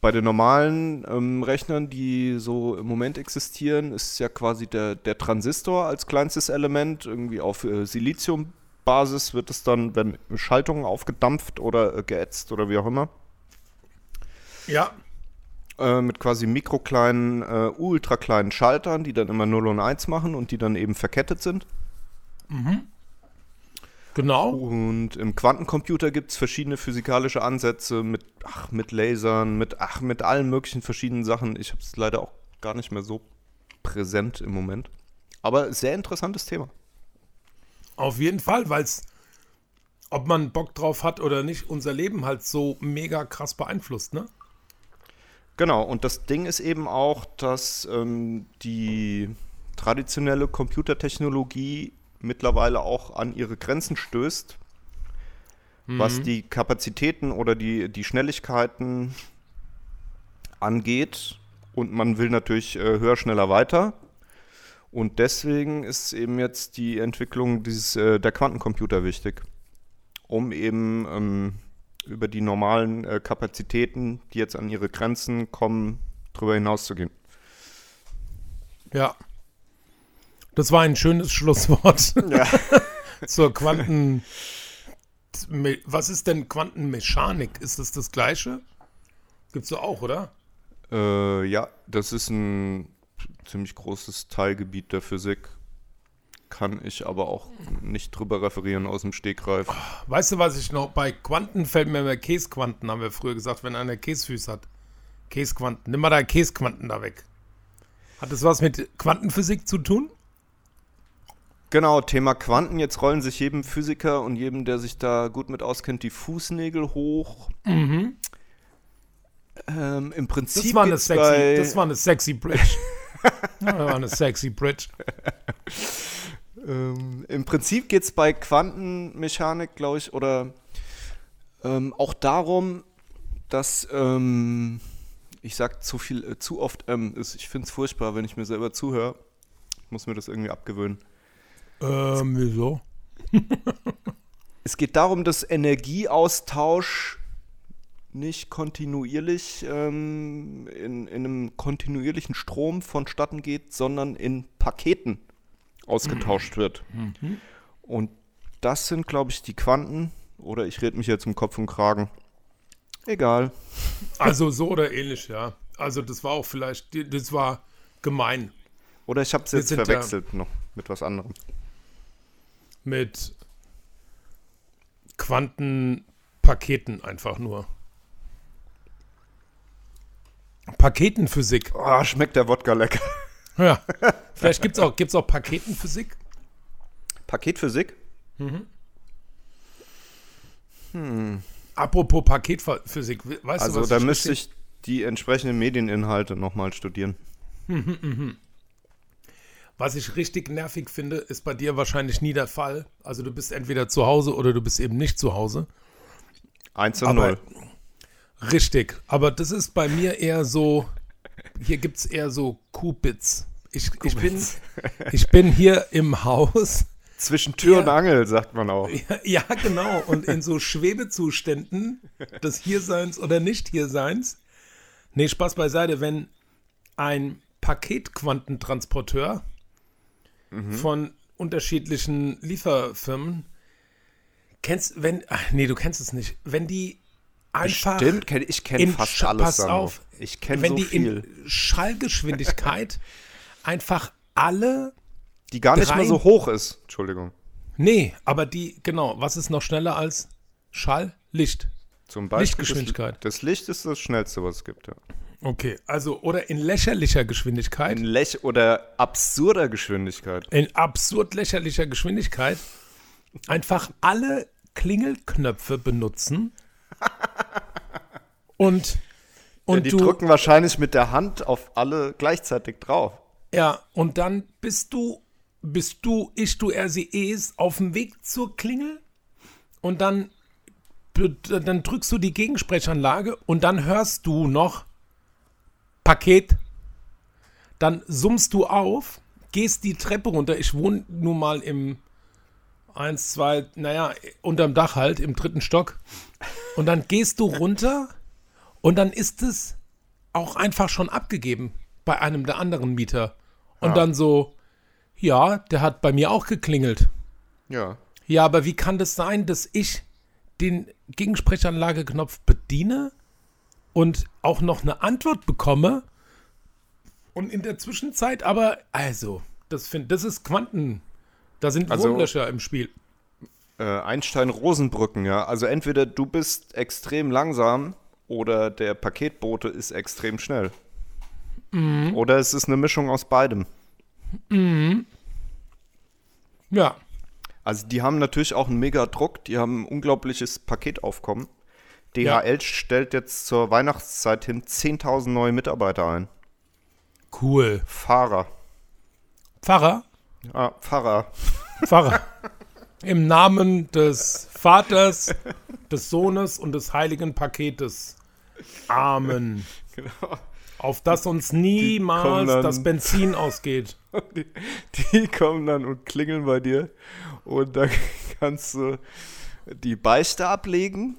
bei den normalen ähm, Rechnern, die so im Moment existieren, ist ja quasi der, der Transistor als kleinstes Element. Irgendwie auf äh, Siliziumbasis wird es dann, wenn Schaltungen aufgedampft oder äh, geätzt oder wie auch immer Ja. Äh, mit quasi mikrokleinen, äh, ultrakleinen Schaltern, die dann immer 0 und 1 machen und die dann eben verkettet sind. Genau. Und im Quantencomputer gibt es verschiedene physikalische Ansätze mit, ach, mit Lasern, mit, ach, mit allen möglichen verschiedenen Sachen. Ich habe es leider auch gar nicht mehr so präsent im Moment. Aber sehr interessantes Thema. Auf jeden Fall, weil es, ob man Bock drauf hat oder nicht, unser Leben halt so mega krass beeinflusst, ne? Genau, und das Ding ist eben auch, dass ähm, die traditionelle Computertechnologie mittlerweile auch an ihre Grenzen stößt, was die Kapazitäten oder die, die Schnelligkeiten angeht. Und man will natürlich äh, höher, schneller, weiter. Und deswegen ist eben jetzt die Entwicklung dieses, äh, der Quantencomputer wichtig, um eben ähm, über die normalen äh, Kapazitäten, die jetzt an ihre Grenzen kommen, drüber hinauszugehen. Ja. Das war ein schönes Schlusswort Ja. zur Quanten. Was ist denn Quantenmechanik? Ist das das Gleiche? Gibt's so auch, oder? Äh, ja, das ist ein ziemlich großes Teilgebiet der Physik. Kann ich aber auch nicht drüber referieren aus dem Stegreif. Weißt du, was ich noch bei Quanten fällt mir immer Käsequanten, haben wir früher gesagt, wenn einer Käsefüße hat. Käsequanten. Nimm mal deine Käsequanten da weg. Hat das was mit Quantenphysik zu tun? Genau, Thema Quanten. Jetzt rollen sich jedem Physiker und jedem, der sich da gut mit auskennt, die Fußnägel hoch. Ähm, Im Prinzip Das war eine sexy, das war eine sexy Bridge. das war eine sexy Bridge. Ähm, Im Prinzip geht es bei Quantenmechanik, glaube ich, oder ähm, auch darum, dass ähm, ich sag zu viel, äh, zu oft ähm, ist. Ich finde es furchtbar, wenn ich mir selber zuhöre. Ich muss mir das irgendwie abgewöhnen. Ähm, wieso? Es geht darum, dass Energieaustausch nicht kontinuierlich ähm, in, in einem kontinuierlichen Strom vonstatten geht, sondern in Paketen ausgetauscht wird. Und das sind, glaube ich, die Quanten. Oder ich rede mich jetzt um Kopf und Kragen. Egal. Also so oder ähnlich, ja. Also das war auch vielleicht, das war gemein Oder ich habe es jetzt sind da- verwechselt noch mit was anderem. mit Quantenpaketen einfach nur. Paketenphysik. Oh, schmeckt der Wodka lecker. Ja. Vielleicht gibt es auch, gibt's auch Paketenphysik. Paketphysik? Apropos Paketphysik, we- weißt Also du was? da ich müsste ich die entsprechenden Medieninhalte nochmal studieren. Was ich richtig nervig finde, ist bei dir wahrscheinlich nie der Fall. Also du bist entweder zu Hause oder du bist eben nicht zu Hause. 1 und Aber 0. Richtig, aber das ist bei mir eher so, hier gibt es eher so Qubits. Ich, ich, bin, ich bin hier im Haus, Zwischen Tür Ja. und Angel, sagt man auch. ja genau, und in so Schwebezuständen des Hierseins oder Nicht-Hierseins. Nee, Spaß beiseite, wenn ein Paketquantentransporteur von unterschiedlichen Lieferfirmen, kennst, wenn, ach, nee, du kennst es nicht, wenn die einfach Stimmt, ich kenne fast alles. pass auf, Ich kenne wenn so die viel. in Schallgeschwindigkeit einfach alle, die gar nicht mal so hoch ist. Entschuldigung. nee, aber die, genau, was ist noch schneller als Schall? Licht. Zum Beispiel Lichtgeschwindigkeit. Das, das Licht ist das schnellste, was es gibt. Ja. Okay, also, oder in lächerlicher Geschwindigkeit, In Lech oder absurder Geschwindigkeit. in absurd lächerlicher Geschwindigkeit, einfach alle Klingelknöpfe benutzen und, und ja, die du, drücken wahrscheinlich mit der Hand auf alle gleichzeitig drauf. Ja, und dann bist du, bist du, ich, du, er, sie, es auf dem Weg zur Klingel und dann, dann drückst du die Gegensprechanlage und dann hörst du noch Paket. Dann summst du auf, gehst die Treppe runter. Ich wohne nun mal im 1, 2, naja, unterm Dach halt, im dritten Stock. Und dann gehst du runter und dann ist es auch einfach schon abgegeben bei einem der anderen Mieter. Und Ja. dann so, ja, der hat bei mir auch geklingelt. Ja. Ja, aber wie kann das sein, dass ich den Gegensprechanlageknopf bediene und auch noch eine Antwort bekomme und in der Zwischenzeit aber, also, das, find, das ist Quanten. Da sind Also- Wurmlöcher im Spiel. Äh, Einstein-Rosenbrücken, ja. Also entweder du bist extrem langsam oder der Paketbote ist extrem schnell. Mhm. Oder es ist eine Mischung aus beidem. Ja. Also die haben natürlich auch einen mega Druck, die haben ein unglaubliches Paketaufkommen. DHL stellt jetzt zur Weihnachtszeit hin 10.000 neue Mitarbeiter ein. Cool. Fahrer. Pfarrer? Ah, Pfarrer. Pfarrer. Im Namen des Vaters, des Sohnes und des heiligen Paketes. Amen. Genau. Auf das uns niemals dann- das Benzin ausgeht. Die, die kommen dann und klingeln bei dir und dann kannst du die Beichte ablegen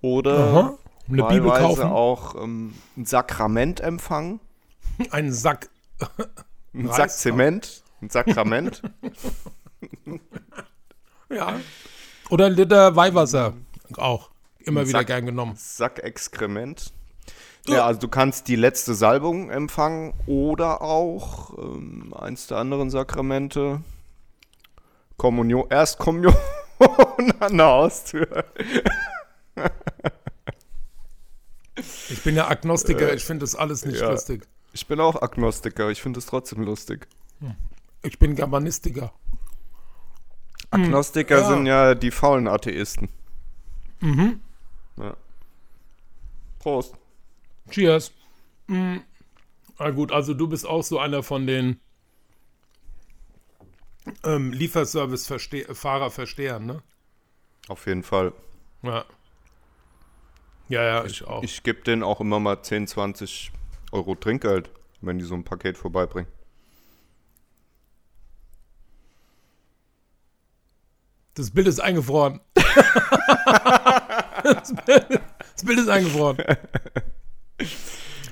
oder Aha. Eine Bibel kaufen. auch ähm, ein Sakrament empfangen. Einen Sack. Ein Sack Zement. Ein Sakrament. Ja. Oder ein Liter Weihwasser. Auch. Immer Ein wieder Sack. gern genommen. Sack Exkrement. Ja, also du kannst die letzte Salbung empfangen oder auch ähm, eins der anderen Sakramente. Kommunion, Erstkommunion an der Haustür. Ich bin ja Agnostiker, ich finde das alles nicht ja. lustig. Ich bin auch Agnostiker, ich finde es trotzdem lustig. Ich bin Germanistiker. Agnostiker Hm, ja. sind ja die faulen Atheisten. Mhm. Ja. Prost. Cheers. Mm. Na gut, also du bist auch so einer von den ähm, Lieferservice-Fahrer-Verstehern, ne? Auf jeden Fall. Ja. Ja, ja, ich auch. Ich gebe denen auch immer mal 10, 20 Euro Trinkgeld, wenn die so ein Paket vorbeibringen. Das Bild ist eingefroren. das, Bild, das Bild ist eingefroren.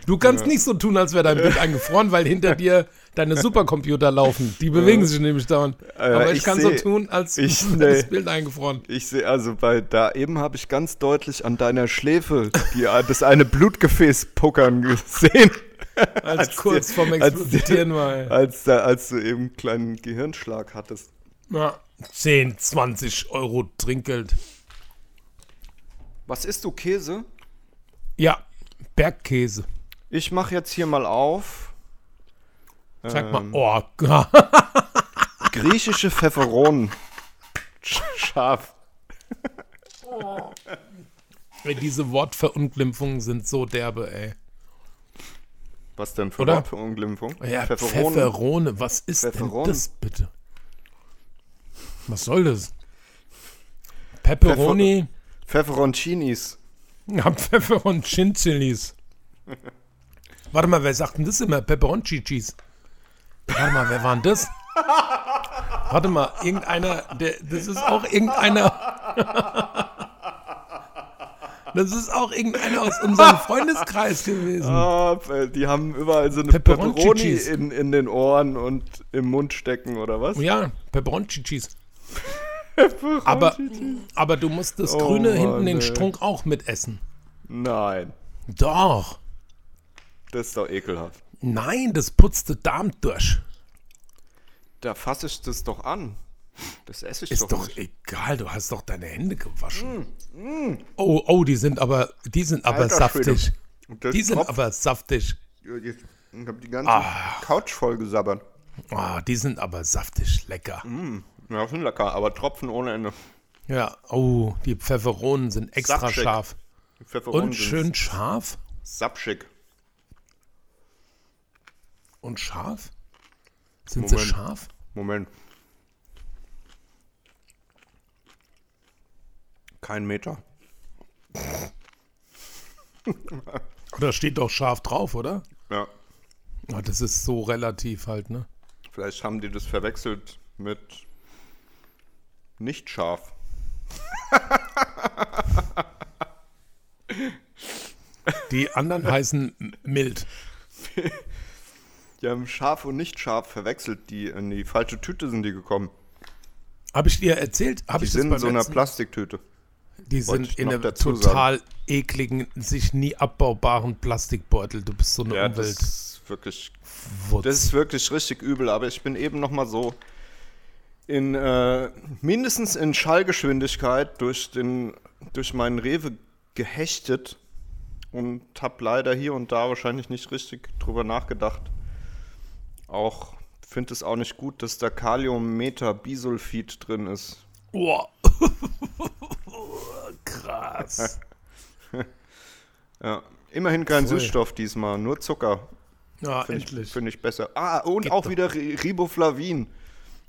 Du kannst nicht so tun, als wäre dein Bild eingefroren, weil hinter dir deine Supercomputer laufen. Die bewegen sich nämlich dauernd. Aber ich, ich kann so seh- tun, als ich- wäre das. Bild eingefroren. Ich sehe also bei da eben habe ich ganz deutlich an deiner Schläfe die, das eine Blutgefäß puckern gesehen, Als, kurz dir- vorm als Explodieren war. ey. als als du eben einen kleinen Gehirnschlag hattest. Ja. 10, 20 Euro Trinkgeld. Was isst du Käse? Ja, Bergkäse. Ich mache jetzt hier mal auf Sag Ähm. mal, oh, griechische Pfefferonen. Sch- Scharf. ey, diese Wortverunglimpfungen sind so derbe, ey. Was denn für Oder? Wortverunglimpfung? Ja, Pfefferonen. Pfefferone. Was ist Pfefferonen. denn das bitte? Was soll das? Pepperoni, Pfefferoncinis. Ja, Pfefferon-Chinchilis. Warte mal, wer sagt denn das immer? Pepperonchichis. Warte mal, wer war denn das? Warte mal, irgendeiner, der, das ist auch irgendeiner. Das ist auch irgendeiner aus unserem Freundeskreis gewesen. Ah, die haben überall so eine. Pepperoni in, in den Ohren und im Mund stecken, oder was? Ja, Pepperonchichis. Aber, aber du musst das Oh Grüne Mann, hinten, den. Strunk auch mitessen. Nein, Doch. das ist doch ekelhaft. Nein, das putzt den Darm durch. Da fasse ich das doch an. Das esse ich Ist doch, doch nicht. egal, du hast doch deine Hände gewaschen. Oh, oh, die sind aber, die sind aber Alter saftig. Die sind tropft- aber saftig. Ich habe die ganze Ah. Couch voll gesabbert. Ah, die sind aber saftig, lecker. Ja, sind lecker, aber Tropfen ohne Ende. Ja, oh, die Pfefferonen sind extra Sapschig. scharf. Und schön scharf? Sapschig. Und scharf? Sind sie Moment. scharf? Moment. Kein Meter. Da steht doch scharf drauf, oder? Ja. Ah, das ist so relativ halt, ne? Vielleicht haben die das verwechselt mit nicht scharf. Die anderen heißen mild. Die haben scharf und nicht scharf verwechselt. Die in die falsche Tüte sind die gekommen. Habe ich dir erzählt? Habe Die ich das sind in so einer Plastiktüte. Die wollte sind in dazu total ekligen, sich nie abbaubaren Plastikbeutel. Du bist so eine Ja, das Umwelt. ist wirklich Wutz. Das ist wirklich richtig übel, aber ich bin eben noch mal so in äh, mindestens in Schallgeschwindigkeit durch den durch meinen Rewe gehechtet und habe leider hier und da wahrscheinlich nicht richtig drüber nachgedacht, auch finde es auch nicht gut, dass da Kalium-Metabisulfid drin ist. Boah. Krass. Ja. Immerhin kein Voll. Süßstoff diesmal, nur Zucker. Ja, Finde ich, endlich. find ich besser. Ah, und Geht auch doch. wieder Ri- Riboflavin.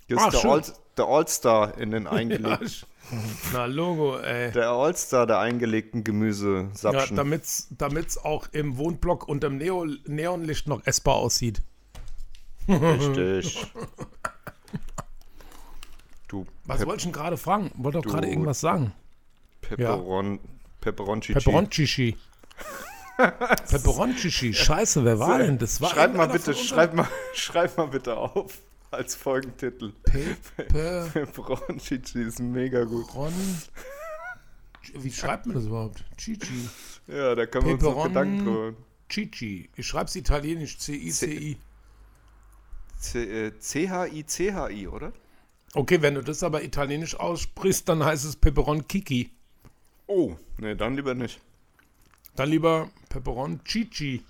Ist der, schön. All, der All-Star in den Ja, eingelegten, sch- Na, Logo, ey. der All-Star der eingelegten Ja, Gemüsesapschen. damit's, damit's auch im Wohnblock unterm Neo Neonlicht noch essbar aussieht. Richtig. Du Was Pep wollte ich denn gerade fragen? Wollte doch gerade irgendwas sagen. Pepperon, Pepperoncici. Peperoncici. Peperoncici. Scheiße, wer war denn das? War Schreib mal bitte, schreib mal, schreib mal bitte auf als Folgentitel. Peperon. Pepperoncici ist mega gut. Wie schreibt man das überhaupt? Cici. Ja, da können wir uns noch Gedanken drüber. Cici. Ich schreib's italienisch. C-I-C-I. C- äh, C-H-I-C-H-I, oder? Okay, wenn du das aber italienisch aussprichst, dann heißt es Peperon Kiki. Oh, nee, dann lieber nicht. Dann lieber Peperon Cici.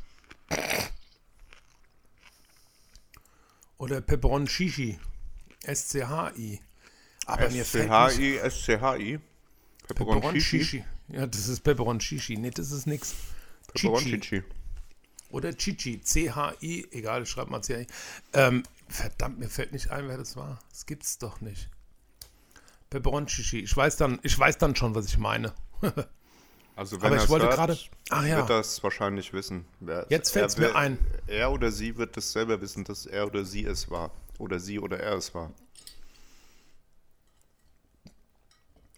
Oder Peperon Shishi. S-C-H-I. Aber mir fällt nicht S-C-H-I, S-C-H-I. Shishi. Ja, das ist Peperon Shishi. Nee, das ist nix. Cici. Pepperoncici. Oder Chichi. C-H-I. Egal, ich schreib mal C-H-I. Ähm, verdammt, mir fällt nicht ein, wer das war. Das gibt's doch nicht. Peperon Shishi. Ich weiß dann, ich weiß dann schon, was ich meine. Also wenn Aber ich wollte gerade- Ach ja. wird das wahrscheinlich wissen. Wer, Jetzt fällt's er, mir ein. Er oder sie wird es selber wissen, dass er oder sie es war. Oder sie oder er es war.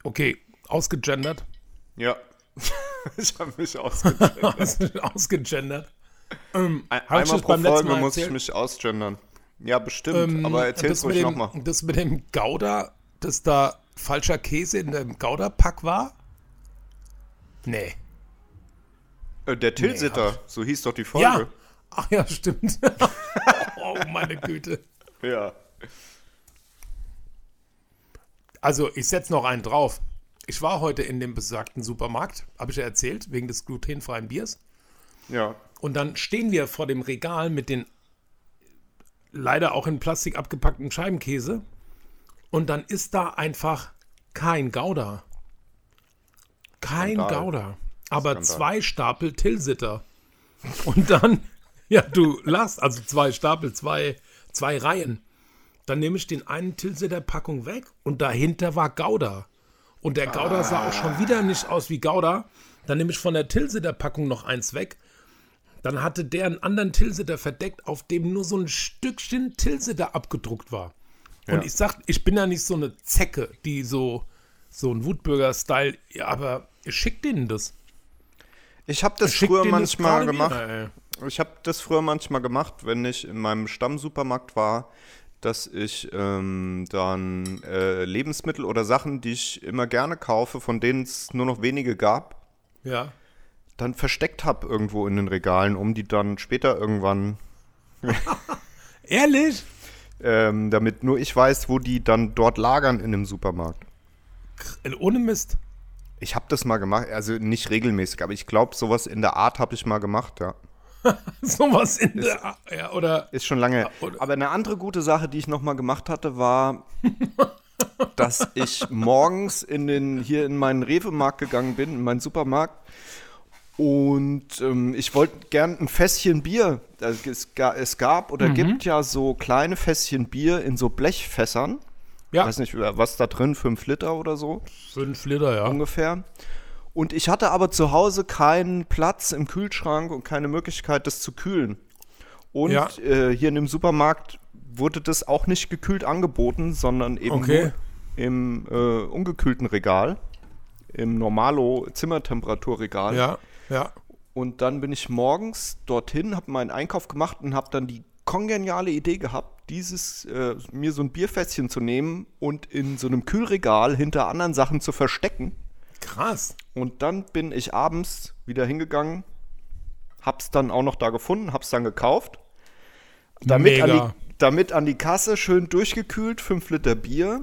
Okay, ausgegendert. Ja. ich habe mich ausgegendert. ausgegendert. Ähm, Ein, einmal pro Folge Mal muss ich mich ausgendern. Ja, bestimmt. Ähm, aber erzähl's mit ruhig nochmal. Das mit dem Gouda, dass da falscher Käse in dem Gouda-Pack war? Nee. Äh, der Tilsiter, hab so hieß doch die Ja. Folge. Ach ja, stimmt. oh, meine Güte. Ja. Also, ich setze noch einen drauf. Ich war heute in dem besagten Supermarkt, habe ich ja erzählt, wegen des glutenfreien Biers. Ja. Und dann stehen wir vor dem Regal mit den leider auch in Plastik abgepackten Scheibenkäse. Und dann ist da einfach kein Gouda. Kein Skandal. Gouda. Aber Skandal. zwei Stapel Tilsiter. Und dann, ja, du lachst, also zwei Stapel, zwei, zwei Reihen. Dann nehme ich den einen Tilsiter-Packung weg und dahinter war Gouda. Und der Gouda sah auch schon wieder nicht aus wie Gouda. Dann nehme ich von der Tilsiter-Packung noch eins weg. Dann hatte der einen anderen Tilsiter verdeckt, auf dem nur so ein Stückchen Tilsiter abgedruckt war. Und Ja. ich sag, ich bin ja nicht so eine Zecke, die so, so ein Wutbürger-Style, ja, aber ich schick denen das. Ich habe das Schick früher das manchmal gerade gemacht. wieder. Ich habe das früher manchmal gemacht, wenn ich in meinem Stammsupermarkt war, dass ich ähm, dann äh, Lebensmittel oder Sachen, die ich immer gerne kaufe, von denen es nur noch wenige gab, Ja. dann versteckt habe irgendwo in den Regalen, um die dann später irgendwann, Ehrlich? ähm, damit nur ich weiß, wo die dann dort lagern in dem Supermarkt. Ohne Mist. Ich habe das mal gemacht, also nicht regelmäßig, aber ich glaube, sowas in der Art habe ich mal gemacht, ja. Sowas in der. Ja, oder. Ist schon lange. oder- Aber eine andere gute Sache, die ich noch mal gemacht hatte, war, dass ich morgens in den, hier in meinen Rewe-Markt gegangen bin, in meinen Supermarkt. Und ähm, ich wollte gern ein Fässchen Bier. Also es, es gab oder Mhm. gibt ja so kleine Fässchen Bier in so Blechfässern. Ja, Weiß nicht, was da drin, 5 Liter oder so fünf Liter, ja. ungefähr. Und ich hatte aber zu Hause keinen Platz im Kühlschrank und keine Möglichkeit, das zu kühlen. Und Ja. äh, hier in dem Supermarkt wurde das auch nicht gekühlt angeboten, sondern eben Okay. nur im äh, ungekühlten Regal, im Normalo Zimmertemperaturregal. Ja, ja. Und dann bin ich morgens dorthin, habe meinen Einkauf gemacht und habe dann die kongeniale Idee gehabt, dieses äh, mir so ein Bierfässchen zu nehmen und in so einem Kühlregal hinter anderen Sachen zu verstecken. Krass. Und dann bin ich abends wieder hingegangen, hab's dann auch noch da gefunden, hab's dann gekauft. Damit, an Mega. die, damit an die Kasse schön durchgekühlt, 5 Liter Bier.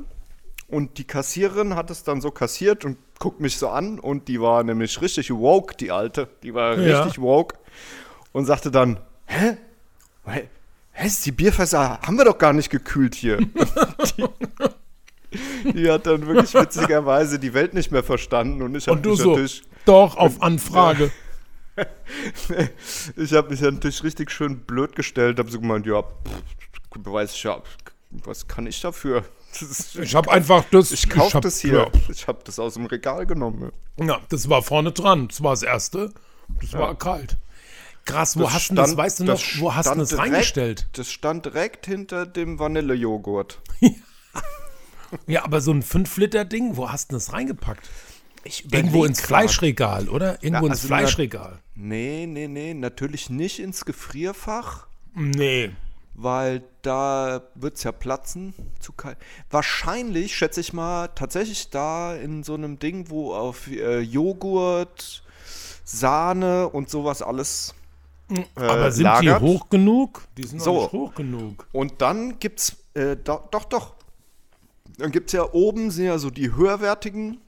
Und die Kassiererin hat es dann so kassiert und guckt mich so an. Und die war nämlich richtig woke, die Alte. Die war Ja. richtig woke. Und sagte dann, hä? Hä, die Bierfässer haben wir doch gar nicht gekühlt hier. die, die hat dann wirklich witzigerweise die Welt nicht mehr verstanden und ich habe mich so, natürlich, doch, auf Anfrage. ich habe mich natürlich richtig schön blöd gestellt, habe so gemeint, ja, pff, weiß ich ja, was kann ich dafür? Ist, Ich habe einfach das. ich kaufe hab- das hier. Ja, Ich habe das aus dem Regal genommen. ja, das war vorne dran. Das war das erste. Das war kalt. Krass, wo Das hast du das, weißt du noch, wo hast du das direkt- reingestellt? Das stand direkt hinter dem Vanillejoghurt. Ja, aber so ein 5-Liter-Ding, wo hast du das reingepackt? Irgendwo ins grad. Fleischregal, oder? Irgendwo Ja, ins also na- Fleischregal. Nee, nee, nee, natürlich nicht ins Gefrierfach, Nee. weil da wird es ja platzen. Zu kalt. Wahrscheinlich, schätze ich mal, tatsächlich da in so einem Ding, wo auf äh, Joghurt, Sahne und sowas alles äh, Aber sind lagert. die hoch genug? Die sind So. nicht hoch genug. Und dann gibt's, äh, do, doch, doch. Dann gibt's ja oben sind ja so die höherwertigen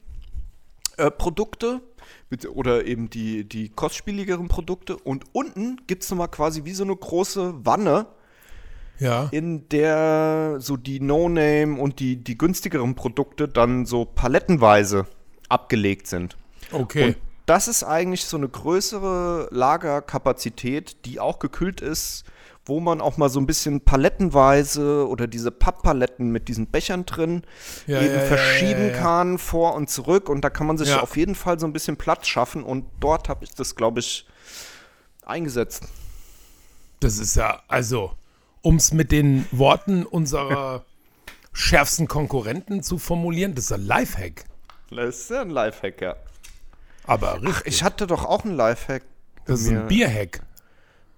äh, Produkte mit, oder eben die, die kostspieligeren Produkte. Und unten gibt's nochmal quasi wie so eine große Wanne, Ja. in der so die No-Name und die, die günstigeren Produkte dann so palettenweise abgelegt sind. Okay. Und das ist eigentlich so eine größere Lagerkapazität, die auch gekühlt ist, wo man auch mal so ein bisschen palettenweise oder diese Papppaletten mit diesen Bechern drin Ja, eben ja, verschieben ja, kann, vor und zurück. Und da kann man sich auf jeden Fall so ein bisschen Platz schaffen. Und dort habe ich das, glaube ich, eingesetzt. Das ist ja, also, um es mit den Worten unserer schärfsten Konkurrenten zu formulieren, das ist ein Lifehack. Das ist ja ein Lifehack, ja. Aber richtig. Ich hatte doch auch einen Lifehack das ist ein Bierhack.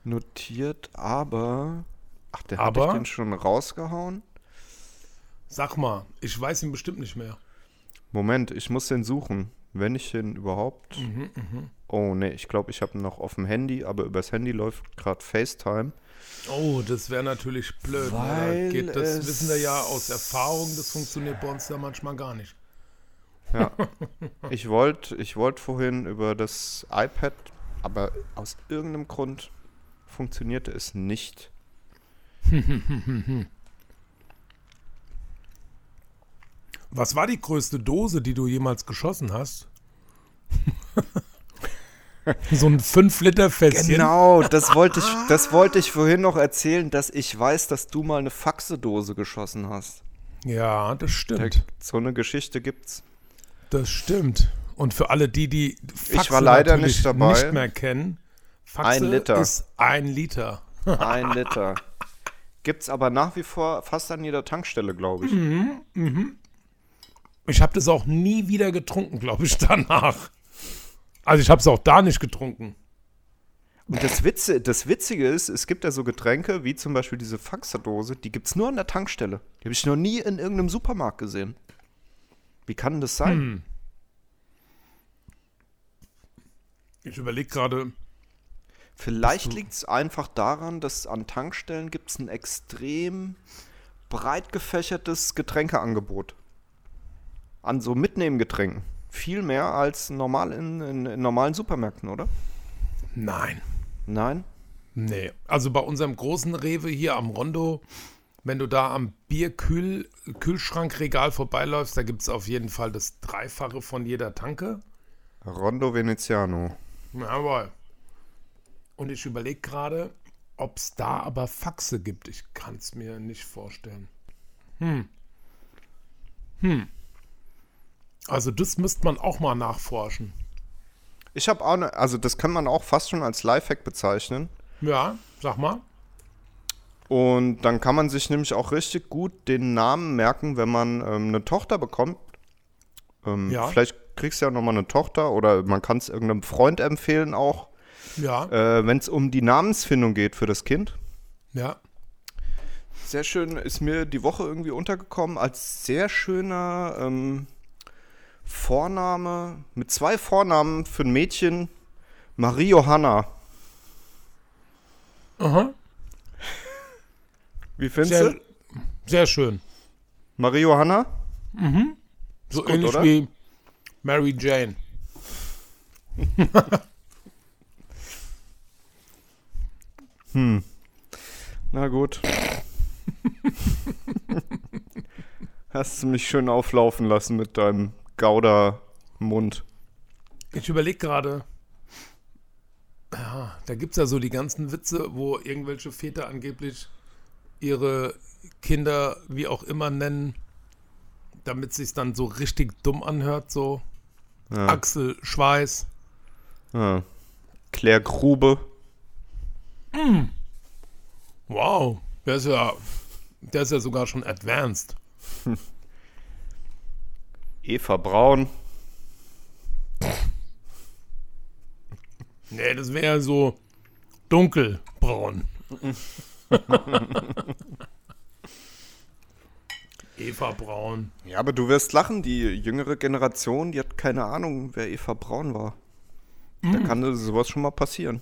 notiert, aber. Ach, der hat ich den schon rausgehauen? Sag mal, ich weiß ihn bestimmt nicht mehr. Moment, ich muss den suchen. Wenn ich den überhaupt. Mhm, oh, nee, ich glaube, ich habe ihn noch auf dem Handy, aber übers Handy läuft gerade FaceTime. Oh, das wäre natürlich blöd. ne? Weil geht, das wissen wir ja aus Erfahrung, das funktioniert bei uns ja manchmal gar nicht. Ja. ich wollte ich wollt vorhin über das iPad, aber aus irgendeinem Grund funktionierte es nicht. Was war die größte Dose, die du jemals geschossen hast? so ein 5-Liter-Fässchen. Genau, das wollte ich, das wollte ich vorhin noch erzählen, dass ich weiß, dass du mal eine Faxedose geschossen hast. Ja, das Da, stimmt. so eine Geschichte gibt's. Das stimmt. Und für alle die, die Faxe war leider nicht dabei. nicht mehr kennen, Faxe Ein Liter. ist ein Liter. Ein Liter. Gibt's aber nach wie vor fast an jeder Tankstelle, glaube ich. Ich habe das auch nie wieder getrunken, glaube ich, danach. Also ich habe es auch da nicht getrunken. Und das, Witze, das Witzige ist, es gibt ja so Getränke, wie zum Beispiel diese Faxerdose, die gibt's nur an der Tankstelle. Die habe ich noch nie in irgendeinem Supermarkt gesehen. Wie kann das sein? Hm. Ich überlege gerade, Vielleicht liegt es einfach daran, dass an Tankstellen gibt es ein extrem breit gefächertes Getränkeangebot. An so Mitnehmgetränken. Viel mehr als normal in, in, in normalen Supermärkten, oder? nein. Nein? Nee, also bei unserem großen Rewe hier am Rondo, wenn du da am Bierkühlschrankregal vorbeiläufst, da gibt es auf jeden Fall das Dreifache von jeder Tanke. Rondo Veneziano. Jawohl. Und ich überlege gerade, ob es da aber Faxe gibt. Ich kann es mir nicht vorstellen. Hm. Hm. Also das müsste man auch mal nachforschen. Ich habe auch, ne, also das kann man auch fast schon als Lifehack bezeichnen. Ja, sag mal. Und dann kann man sich nämlich auch richtig gut den Namen merken, wenn man ähm, eine Tochter bekommt. Ähm, Ja. Vielleicht kriegst du ja nochmal eine Tochter oder man kann es irgendeinem Freund empfehlen auch, Ja, äh, wenn es um die Namensfindung geht für das Kind. ja. Sehr schön, ist mir die Woche irgendwie untergekommen als sehr schöner ähm, Vorname mit zwei Vornamen für ein Mädchen. Marie Johanna. Aha. Wie findest Sehr, du? sehr schön. Marie Johanna? So gut, ähnlich oder? wie Mary Jane. Na gut. Hast du mich schön auflaufen lassen mit deinem Gouda-Mund. Ich überlege gerade. Ja, da gibt es ja so die ganzen Witze, wo irgendwelche Väter angeblich ihre Kinder wie auch immer nennen, damit es sich dann so richtig dumm anhört, so Ja. Axel Schweiß. Ja. Claire Grube. Wow, der ist ja, der ist ja sogar schon advanced. Eva Braun. Nee, das wäre so dunkelbraun. Eva Braun. Ja, aber du wirst lachen, die jüngere Generation, die hat keine Ahnung, wer Eva Braun war. Da kann sowas schon mal passieren.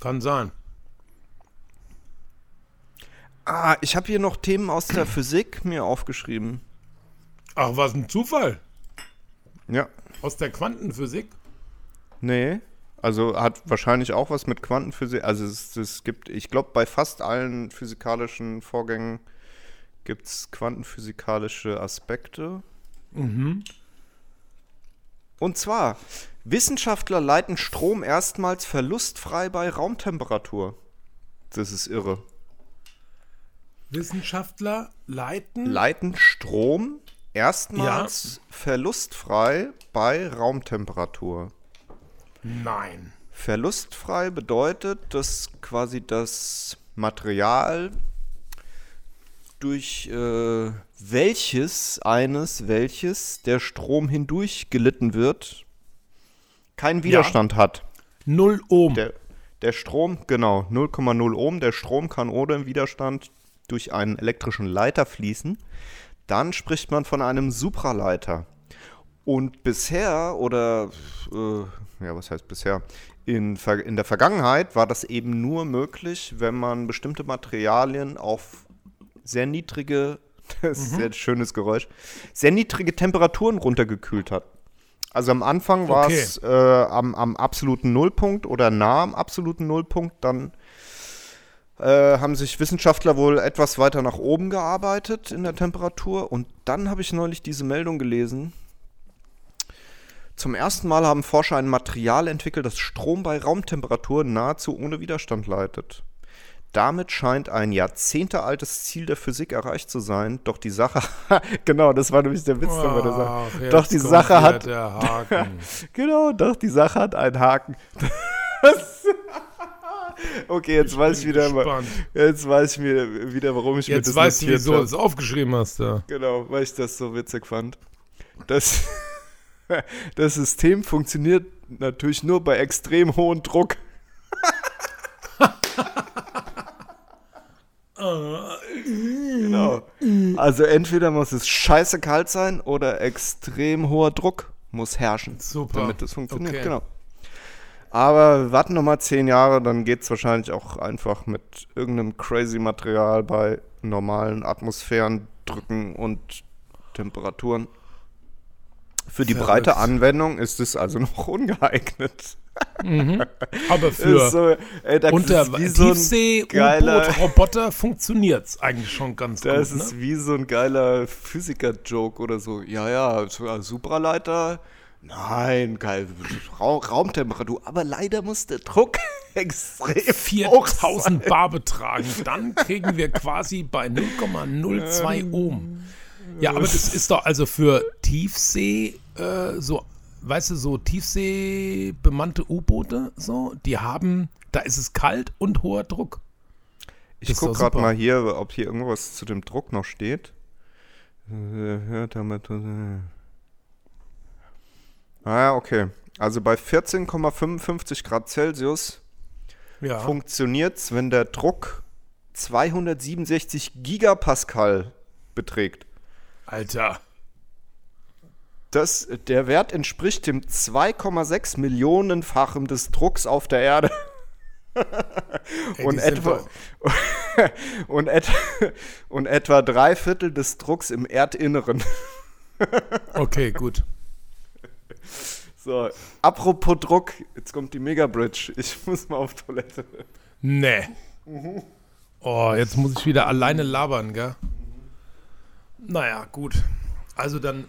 Kann sein. Ah, ich habe hier noch Themen aus der Physik mir aufgeschrieben. Ach, was ein Zufall. Ja. Aus der Quantenphysik. Nee. Also hat wahrscheinlich auch was mit Quantenphysik. Also es, es gibt, ich glaube, bei fast allen physikalischen Vorgängen gibt es quantenphysikalische Aspekte. Und zwar, Wissenschaftler leiten Strom erstmals verlustfrei bei Raumtemperatur. Das ist irre. Wissenschaftler leiten. Leiten Strom erstmals verlustfrei bei Raumtemperatur. Nein. Verlustfrei bedeutet, dass quasi das Material, durch äh, welches eines, welches der Strom hindurch gelitten wird, keinen Widerstand hat. Null Ohm. Der, der Strom, genau, 0,0 Ohm, der Strom kann ohne Widerstand durch einen elektrischen Leiter fließen. Dann spricht man von einem Supraleiter. Und bisher, oder, äh, ja, was heißt bisher? In, in der Vergangenheit war das eben nur möglich, wenn man bestimmte Materialien auf sehr niedrige, das ist ein sehr schönes Geräusch, sehr niedrige Temperaturen runtergekühlt hat. Also am Anfang war Okay. es äh, am, am absoluten Nullpunkt oder nah am absoluten Nullpunkt. Dann äh, haben sich Wissenschaftler wohl etwas weiter nach oben gearbeitet in der Temperatur. Und dann habe ich neulich diese Meldung gelesen. Zum ersten Mal haben Forscher ein Material entwickelt, das Strom bei Raumtemperatur nahezu ohne Widerstand leitet. Damit scheint ein jahrzehntealtes Ziel der Physik erreicht zu sein, doch die Sache, genau, das war nämlich der Witz dabei der Sache. Ach, jetzt Doch die Sache hat, Der Haken. Genau, doch, die Sache hat einen Haken. Okay, jetzt weiß ich wieder, gespannt. jetzt weiß ich mir wieder, warum ich mir Jetzt das weißt du, wieso du es aufgeschrieben hast. Ja. Genau, weil ich das so witzig fand. Das, das System funktioniert natürlich nur bei extrem hohem Druck. genau. Also entweder muss es scheiße kalt sein oder extrem hoher Druck muss herrschen, Super. damit es funktioniert. Okay. Genau. Aber warten nochmal zehn Jahre, dann geht es wahrscheinlich auch einfach mit irgendeinem crazy Material bei normalen Atmosphären drücken und Temperaturen. Für die Verrückt. breite Anwendung ist es also noch ungeeignet. Aber Ist für so, ey, das unter Tiefsee-U-Boot-Roboter funktioniert es eigentlich schon ganz das gut. ist Ne? wie so ein geiler Physiker-Joke oder so. Ja, ja, so ein Supraleiter. Nein, geil. Ra Raumtemperatur. Aber leider muss der Druck extrem hoch sein. 4000 Bar betragen. Dann kriegen wir quasi bei 0,02 Ohm. Ja, aber das ist doch also für Tiefsee, äh, so, weißt du, so Tiefsee bemannte U-Boote, so, die haben, da ist es kalt und hoher Druck. Ich Das ist guck doch gerade mal hier, ob hier irgendwas zu dem Druck noch steht. Äh, hört damit. äh. Ah ja, okay. Also bei 14,55 Grad Celsius Ja. funktioniert's, wenn der Druck 267 Gigapascal beträgt. Alter. Das, der Wert entspricht dem 2,6 Millionenfachen des Drucks auf der Erde. Ey, und, etwa, und, et, und etwa drei Viertel des Drucks im Erdinneren. Okay, gut. So, apropos Druck, jetzt kommt die Megabridge. Ich muss mal auf Toilette. Nee. Oh, jetzt muss ich wieder alleine labern, gell? Naja, gut. Also dann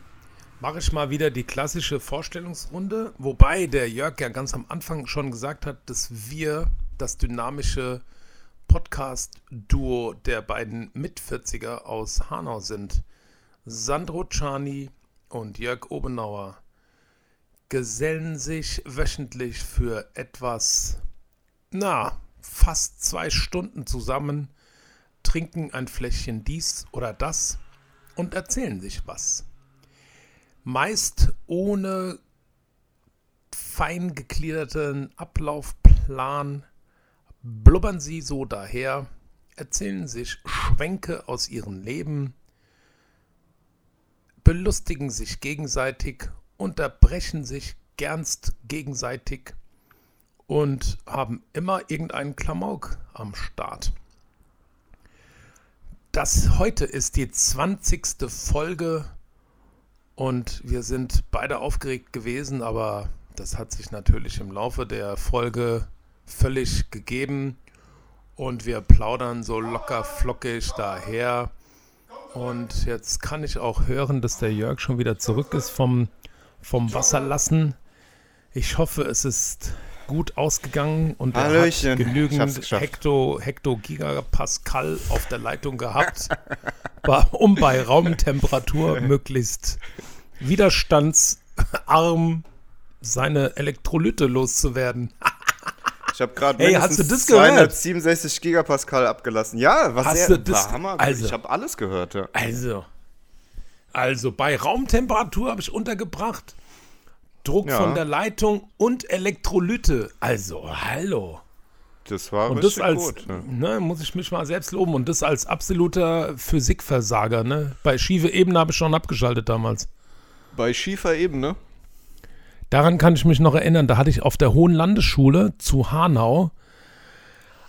mache ich mal wieder die klassische Vorstellungsrunde, wobei der Jörg ja ganz am Anfang schon gesagt hat, dass wir das dynamische Podcast-Duo der beiden Mit-40er aus Hanau sind. Sandro Czani und Jörg Obenauer gesellen sich wöchentlich für etwas, na, fast zwei Stunden zusammen, trinken ein Fläschchen dies oder das und erzählen sich was. Meist ohne fein gegliederten Ablaufplan blubbern sie so daher, erzählen sich Schwänke aus ihrem Leben, belustigen sich gegenseitig, unterbrechen sich gernst gegenseitig und haben immer irgendeinen Klamauk am Start. Das heute ist die 20. Folge und wir sind beide aufgeregt gewesen, aber das hat sich natürlich im Laufe der Folge völlig gegeben und wir plaudern so locker flockig daher. Und jetzt kann ich auch hören, dass der Jörg schon wieder zurück ist vom, vom Wasserlassen. Ich hoffe, es ist gut ausgegangen und er Hallöchen. hat Ich hab's genügend. Hekto, Hekto Gigapascal auf der Leitung gehabt, um bei Raumtemperatur möglichst widerstandsarm seine Elektrolyte loszuwerden. Ich habe gerade Hey, hast du das gehört? 267 Gigapascal abgelassen. Ja, was Hast sehr, du das- Hammer. also- ich habe alles gehört. Ja. Also, also bei Raumtemperatur habe ich untergebracht Druck Ja. von der Leitung und Elektrolyte. Also, hallo. Das war Und das richtig als, gut. Ja. ne, muss ich mich mal selbst loben. Und das als absoluter Physikversager. Ne? Bei schiefe Ebene habe ich schon abgeschaltet damals. Bei schiefer Ebene. Daran kann ich mich noch erinnern. Da hatte ich auf der Hohen Landesschule zu Hanau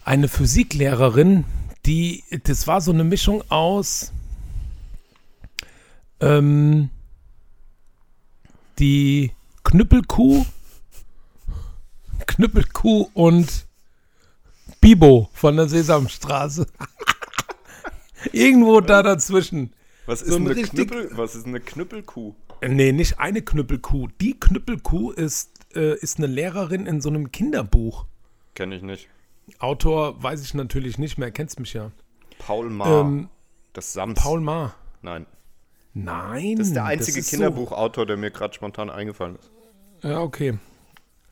eine Physiklehrerin, die, das war so eine Mischung aus ähm, die Knüppelkuh, Knüppelkuh und Bibo von der Sesamstraße. Irgendwo da dazwischen. Was ist, So ein eine richtig- Knüppel, was ist eine Knüppelkuh? Nee, nicht eine Knüppelkuh. Die Knüppelkuh ist, äh, ist eine Lehrerin in so einem Kinderbuch. Kenne ich nicht. Autor weiß ich natürlich nicht mehr, kennst mich ja. Paul Maar. Ähm, das Sams. Paul Maar. Nein. Nein. Das ist der einzige Kinderbuchautor, der mir gerade spontan eingefallen ist. Ja, okay.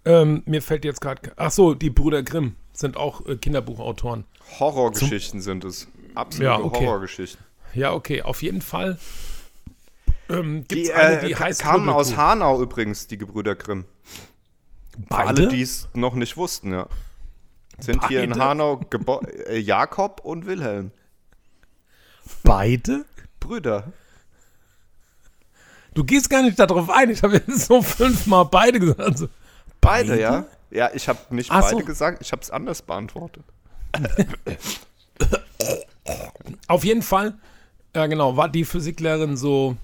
Ähm, mir fällt jetzt gerade. Ach so, die Brüder Grimm sind auch äh, Kinderbuchautoren. Horrorgeschichten sind es. Absolute Ja, okay. Horrorgeschichten. Ja, okay, auf jeden Fall. Ähm, Die, eine, äh, die heißt kamen aus. Hanau übrigens, die Gebrüder Grimm. Beide? alle, die es noch nicht wussten, ja. Sind hier in Beide? Hanau äh, Jakob und Wilhelm. Beide? Brüder. Du gehst gar nicht darauf ein. Ich habe jetzt so fünfmal beide gesagt. Also, Beide, Beide? ja? Ja, ich habe nicht Ach beide so. gesagt, ich habe es anders beantwortet. Auf jeden Fall, ja genau, war die Physiklehrerin so,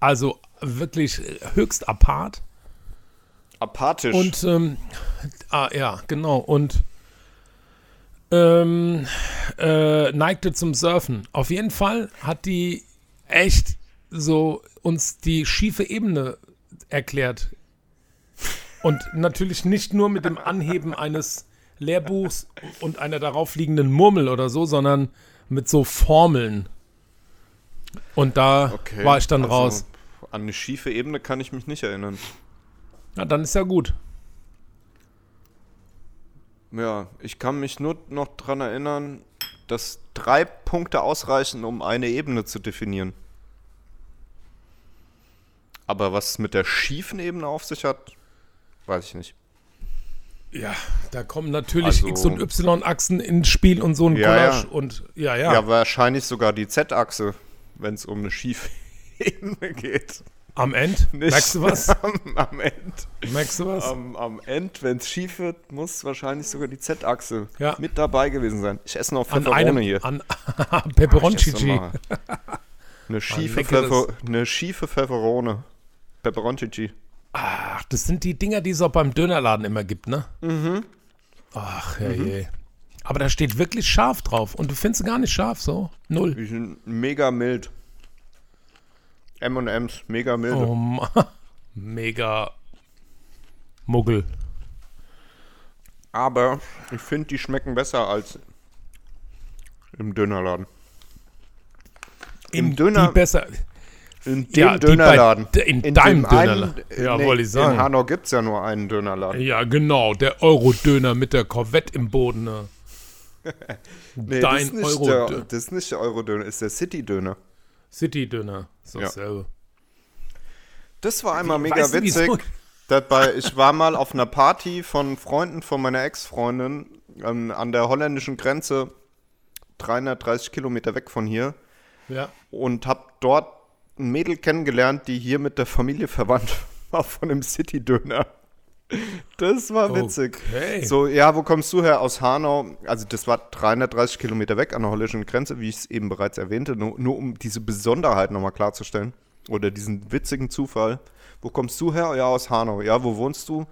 also wirklich höchst apart. Apathisch. Und, ähm, ah, ja, genau, und ähm, äh, neigte zum Surfen. Auf jeden Fall hat die echt so uns die schiefe Ebene erklärt. Und natürlich nicht nur mit dem Anheben eines Lehrbuchs und einer darauf liegenden Murmel oder so, sondern mit so Formeln. Und da okay. war ich dann also, raus. An eine schiefe Ebene kann ich mich nicht erinnern. Na, dann ist ja gut. Ja, ich kann mich nur noch dran erinnern, dass drei Punkte ausreichen, um eine Ebene zu definieren. Aber was es mit der schiefen Ebene auf sich hat, weiß ich nicht. Ja, da kommen natürlich Also- X- und Y-Achsen ins Spiel und so ein Ja, Collage. ja. Und ja, ja, Ja, wahrscheinlich sogar die Z-Achse, wenn es um eine schiefe Ebene geht. am Ende. Nicht Merkst du was? am, am Ende. Merkst du was? Am, am Ende, wenn es schief wird, muss wahrscheinlich sogar die Z-Achse Ja. mit dabei gewesen sein. Ich esse noch Pfefferone hier. an Peperoncini. mal. Eine schiefe, Pfeffer, eine schiefe Pfefferone. Pepperoncici. Ach, das sind die Dinger, die es auch beim Dönerladen immer gibt, ne? Mhm. Ach, herrje. Aber da steht wirklich scharf drauf. Und du findest sie gar nicht scharf, so? Null. Die sind mega mild. M&M's, mega milde. Oh Mann. Mega Muggel. Aber ich finde, die schmecken besser als im Dönerladen. Im In Döner- Die besser. In dem Ja, Dönerladen. bei- in deinem Dönerladen. Ja, wollte ich sagen. In Hanau gibt es ja nur einen Dönerladen. Ja, genau. Der Euro-Döner mit der Corvette im Boden. Ne? Nee, Dein das, ist nicht Euro- der, das ist nicht der Euro-Döner, ist der City-Döner. City-Döner. So Ja. dasselbe. Das war einmal mega witzig. Dabei, ich war mal auf einer Party von Freunden von meiner Ex-Freundin ähm, an der holländischen Grenze, 330 Kilometer weg von hier, Ja. und hab dort ein Mädel kennengelernt, die hier mit der Familie verwandt war von dem City-Döner. Das war witzig. Okay. So, ja, wo kommst du her? Aus Hanau. Also, das war 330 Kilometer weg an der holländischen Grenze, wie ich es eben bereits erwähnte, nur, nur um diese Besonderheit nochmal klarzustellen. Oder diesen witzigen Zufall. Wo kommst du her? Ja, aus Hanau. Ja, wo wohnst du?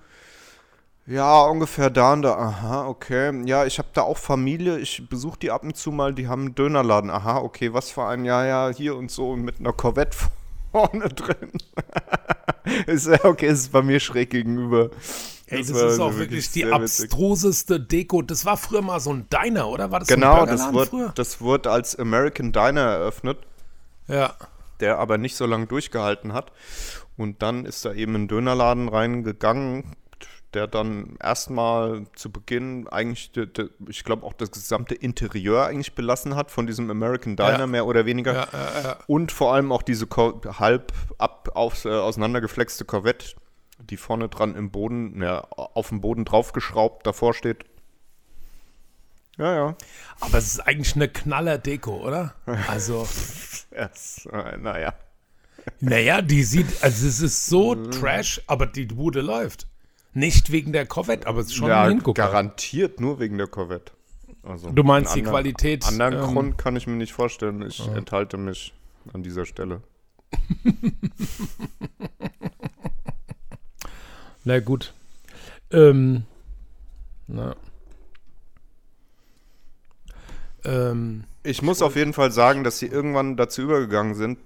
Ja, ungefähr da und da. Aha, okay. Ja, ich habe da auch Familie. Ich besuche die ab und zu mal. Die haben einen Dönerladen. Aha, okay. Was für ein? Ja, ja, hier und so mit einer Corvette vorne drin. ist ja okay, ist bei mir schräg gegenüber. Ey, das, war ist auch wirklich wirklich die abstruseste Deko. Das war früher mal so ein Diner, oder? War das so Genau, ein das Burgerladen wurde, früher? das wurde als American Diner eröffnet, Ja. der aber nicht so lange durchgehalten hat. Und dann ist da eben ein Dönerladen reingegangen, der dann erstmal zu Beginn eigentlich, de, de, ich glaube auch das gesamte Interieur eigentlich belassen hat von diesem American Diner, Ja. mehr oder weniger. Ja, ja. Und vor allem auch diese Cor halb ab auf, äh, auseinandergeflexte Corvette, die vorne dran im Boden, ja, auf dem Boden draufgeschraubt davor steht. Ja, ja. Aber es ist eigentlich eine knaller Deko, oder? Also, Yes, äh, naja. naja, die sieht, also es ist so Mhm. trash, aber die Bude läuft. Nicht wegen der Corvette, aber es ist schon ja, ein Hingucker. garantiert nur wegen der Corvette. Also, Du meinst die anderen- Qualität, Anderen ähm, Grund kann ich mir nicht vorstellen. Ich enthalte mich an dieser Stelle. Na gut. Ähm, na. Ähm, Ich muss auf jeden Fall sagen, dass sie irgendwann dazu übergegangen sind,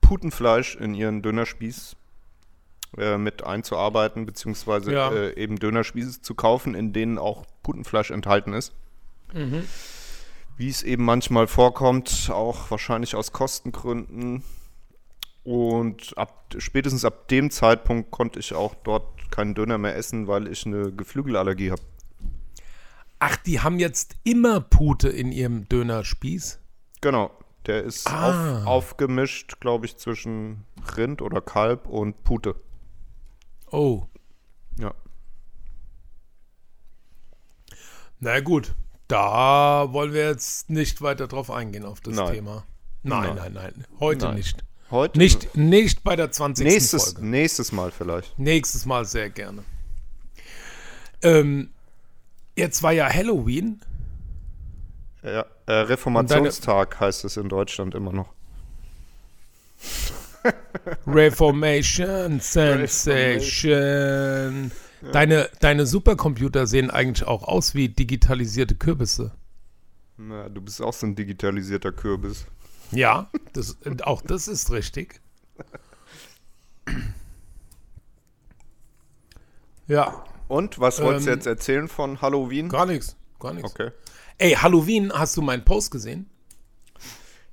Putenfleisch in ihren Dönerspieß äh, mit einzuarbeiten, beziehungsweise Ja. äh, eben Dönerspieße zu kaufen, in denen auch Putenfleisch enthalten ist. Mhm. Wie es eben manchmal vorkommt, auch wahrscheinlich aus Kostengründen. Und ab, spätestens ab dem Zeitpunkt konnte ich auch dort keinen Döner mehr essen, weil ich eine Geflügelallergie habe. ach, die haben jetzt immer Pute in ihrem Dönerspieß. Genau. Der ist Ah. auf, aufgemischt, glaube ich, zwischen Rind oder Kalb und Pute. Oh, Ja. na gut. Da wollen wir jetzt nicht weiter drauf eingehen auf das Nein. Thema. Nein, Nein. nein, nein. Heute Nein. nicht. Heute? Nicht, nicht bei der 20. Nächstes, Folge. nächstes Mal vielleicht. Nächstes Mal sehr gerne. Ähm, jetzt war ja Halloween. Ja, äh, Reformationstag heißt es in Deutschland immer noch. Reformation Sensation. Deine, deine Supercomputer sehen eigentlich auch aus wie digitalisierte Kürbisse. Na, du bist auch so ein digitalisierter Kürbis. Ja, das, auch das ist richtig. Ja, Und, was wolltest du Ähm, jetzt erzählen von Halloween? gar nichts. Gar nichts. Okay. Ey, Halloween, hast du meinen Post gesehen?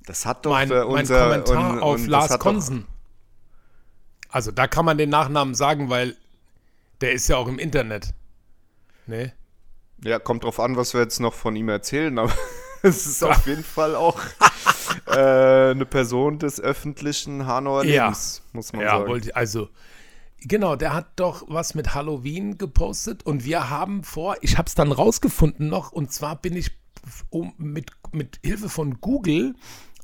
Das hat doch Mein, äh, mein unser... Kommentar und- auf und das Lars Konsen. Also da kann man den Nachnamen sagen, weil der ist ja auch im Internet. Ne? Ja, kommt drauf an, was wir jetzt noch von ihm erzählen, aber es ist auf jeden Fall auch äh, eine Person des öffentlichen Hanauer Ja. Lebens, muss man Ja, sagen. wollte also genau, der hat doch was mit Halloween gepostet und wir haben vor, ich habe es dann rausgefunden noch und zwar bin ich um, mit, mit Hilfe von Google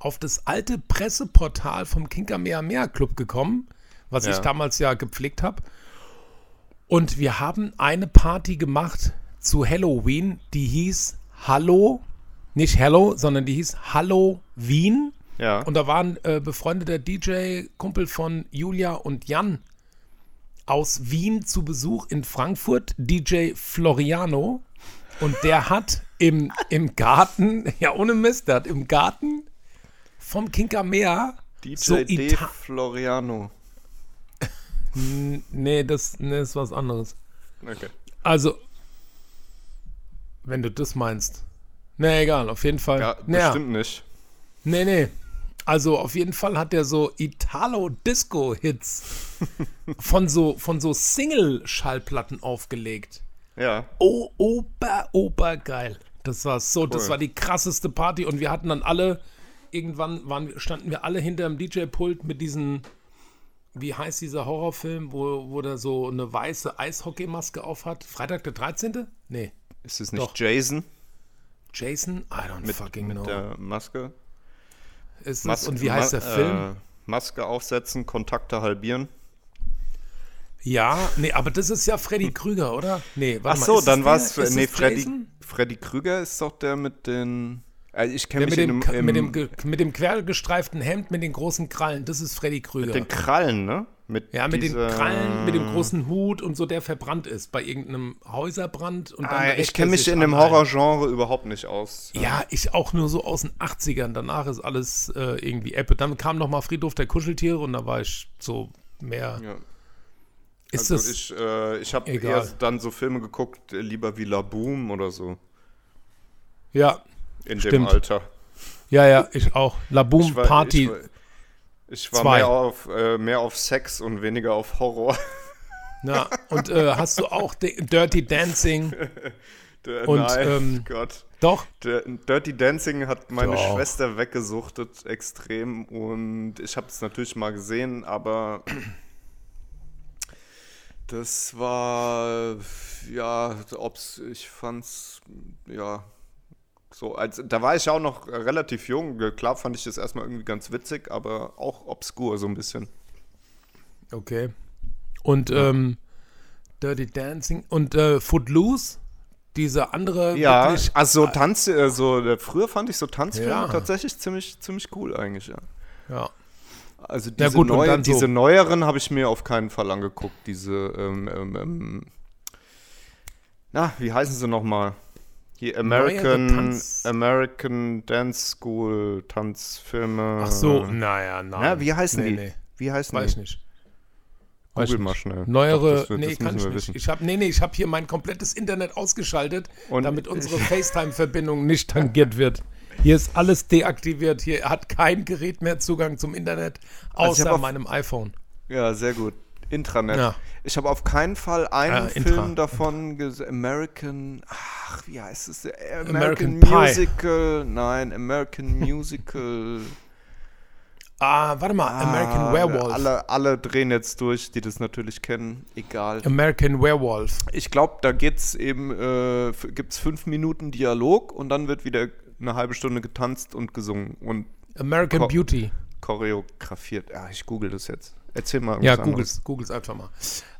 auf das alte Presseportal vom Kinkermeer Club gekommen, was ich Ja. damals ja gepflegt habe. Und wir haben eine Party gemacht zu Halloween, die hieß Hallo, nicht Hello, sondern die hieß Hallo Wien. Ja. Und da waren äh, befreundeter DJ-Kumpel von Julia und Jan aus Wien zu Besuch in Frankfurt, DJ Floriano. Und der hat im, im Garten, ja ohne Mist, der hat im Garten vom Kinkamea DJ so D. Floriano. Nee, das nee, ist was anderes. Okay. Also, wenn du das meinst. Nee, egal, auf jeden Fall. Ja, Naja, bestimmt nicht. Nee, nee. Also auf jeden Fall hat er so Italo-Disco-Hits von so, von so Single-Schallplatten aufgelegt. Ja. Oh, ober, ober geil. Das war so, das Cool. war die krasseste Party und wir hatten dann alle, irgendwann waren, standen wir alle hinter dem DJ-Pult mit diesen, wie heißt dieser Horrorfilm, wo, wo der so eine weiße Eishockeymaske aufhat? Freitag der 13.? Nee. Ist es nicht Doch. Jason Jason? I don't fucking know. mit der Maske? Ist Mas das, und wie heißt der Film? Äh, Maske aufsetzen, Kontakte halbieren. Ja, nee, aber das ist ja Freddy Krüger, oder? Nee, Ach warte mal. so, ist dann war es. Nee, Freddy, Jason? Freddy Krüger ist doch der mit den. Also ich kenne mich mit dem, im, mit, dem, mit dem quergestreiften Hemd, mit den großen Krallen, das ist Freddy Krüger. den Krallen, ne? Mit ja, mit dieser- den Krallen, mit dem großen Hut und so, der verbrannt ist bei irgendeinem Häuserbrand. Und dann Ah, ich kenne mich in dem. Horrorgenre überhaupt nicht aus. Ja, ich auch nur so aus den 80ern. Danach ist alles äh, irgendwie Apple. Dann kam noch mal Friedhof der Kuscheltiere und da war ich so mehr. Ja. Ist Also das. ich, äh, ich habe erst dann so Filme geguckt, äh, lieber wie La Boom oder so. ja, In dem Stimmt. Alter. ja, ja, ich auch. La Boom Ich war, Party. Ich war, ich war Zwei. mehr, auf, äh, mehr auf Sex und weniger auf Horror. Ja, und äh, hast du auch Di- Dirty Dancing? Und, Nein, ähm, Gott. Doch. Dirty Dancing hat meine Doch. Schwester weggesuchtet extrem und ich habe es natürlich mal gesehen, aber das war ja, ob's ich fand's ja so als da war ich auch noch relativ jung. Klar fand ich das erstmal irgendwie ganz witzig, aber auch obskur so ein bisschen. Okay. Und ähm, Dirty Dancing und äh, Footloose, diese andere Ja, wirklich- also Tanz, äh, so äh, früher fand ich so Tanzfilme Ja. tatsächlich ziemlich ziemlich cool eigentlich, ja. ja. Also Ja, diese, gut, und neue, dann so- diese neueren habe ich mir auf keinen Fall angeguckt. Diese, ähm, ähm, ähm, na, wie heißen sie nochmal? Hier American, American Dance School Tanzfilme. Ach so, naja, nein. Na, wie heißen nee, die? Nee, Wie heißen weiß die? nicht. Google ich mal nicht. schnell. Neuere, Doch, das nee, das kann ich nicht. wissen. Ich habe, nee, nee, ich habe hier mein komplettes Internet ausgeschaltet, Und- damit unsere FaceTime-Verbindung nicht tangiert wird. Hier ist alles deaktiviert. Hier hat kein Gerät mehr Zugang zum Internet, Also außer hab auf- meinem iPhone. Ja, sehr gut. Intranet. Ja. Ich habe auf keinen Fall einen Ah, Intra. Film davon gesehen. American. Ach, wie heißt es? American, American Pie. Musical. Nein, American Musical. Ah, warte mal, American Ah, Werewolf. Alle, alle drehen jetzt durch, die das natürlich kennen. Egal. American Werewolf. Ich glaube, da geht's eben, äh, gibt's fünf Minuten Dialog und dann wird wieder eine halbe Stunde getanzt und gesungen und American Beauty. choreografiert. Ja, ich google das jetzt. Erzähl mal Ja, googles, googles einfach mal.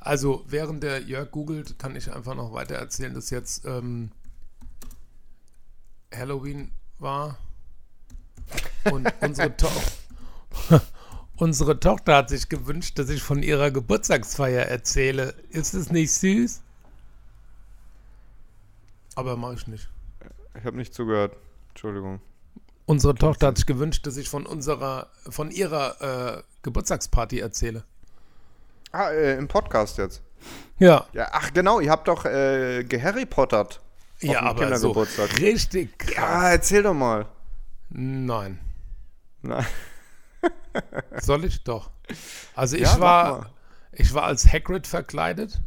Also, während der Jörg googelt, kann ich einfach noch weiter erzählen, dass jetzt ähm, Halloween war und unsere, to unsere Tochter hat sich gewünscht, dass ich von ihrer Geburtstagsfeier erzähle. Ist es nicht süß? Aber mache ich nicht. Ich habe nicht zugehört. Entschuldigung. Unsere Tochter hat sich gewünscht, dass ich von unserer, von ihrer äh, Geburtstagsparty erzähle. Ah, äh, im Podcast jetzt. Ja, Ja, ach genau, ihr habt doch äh, geharry Pottert. ja, aber so richtig krass. Ja, erzähl doch mal. Nein. Na, Soll ich doch? Also ich Ja, war, ich war als Hagrid verkleidet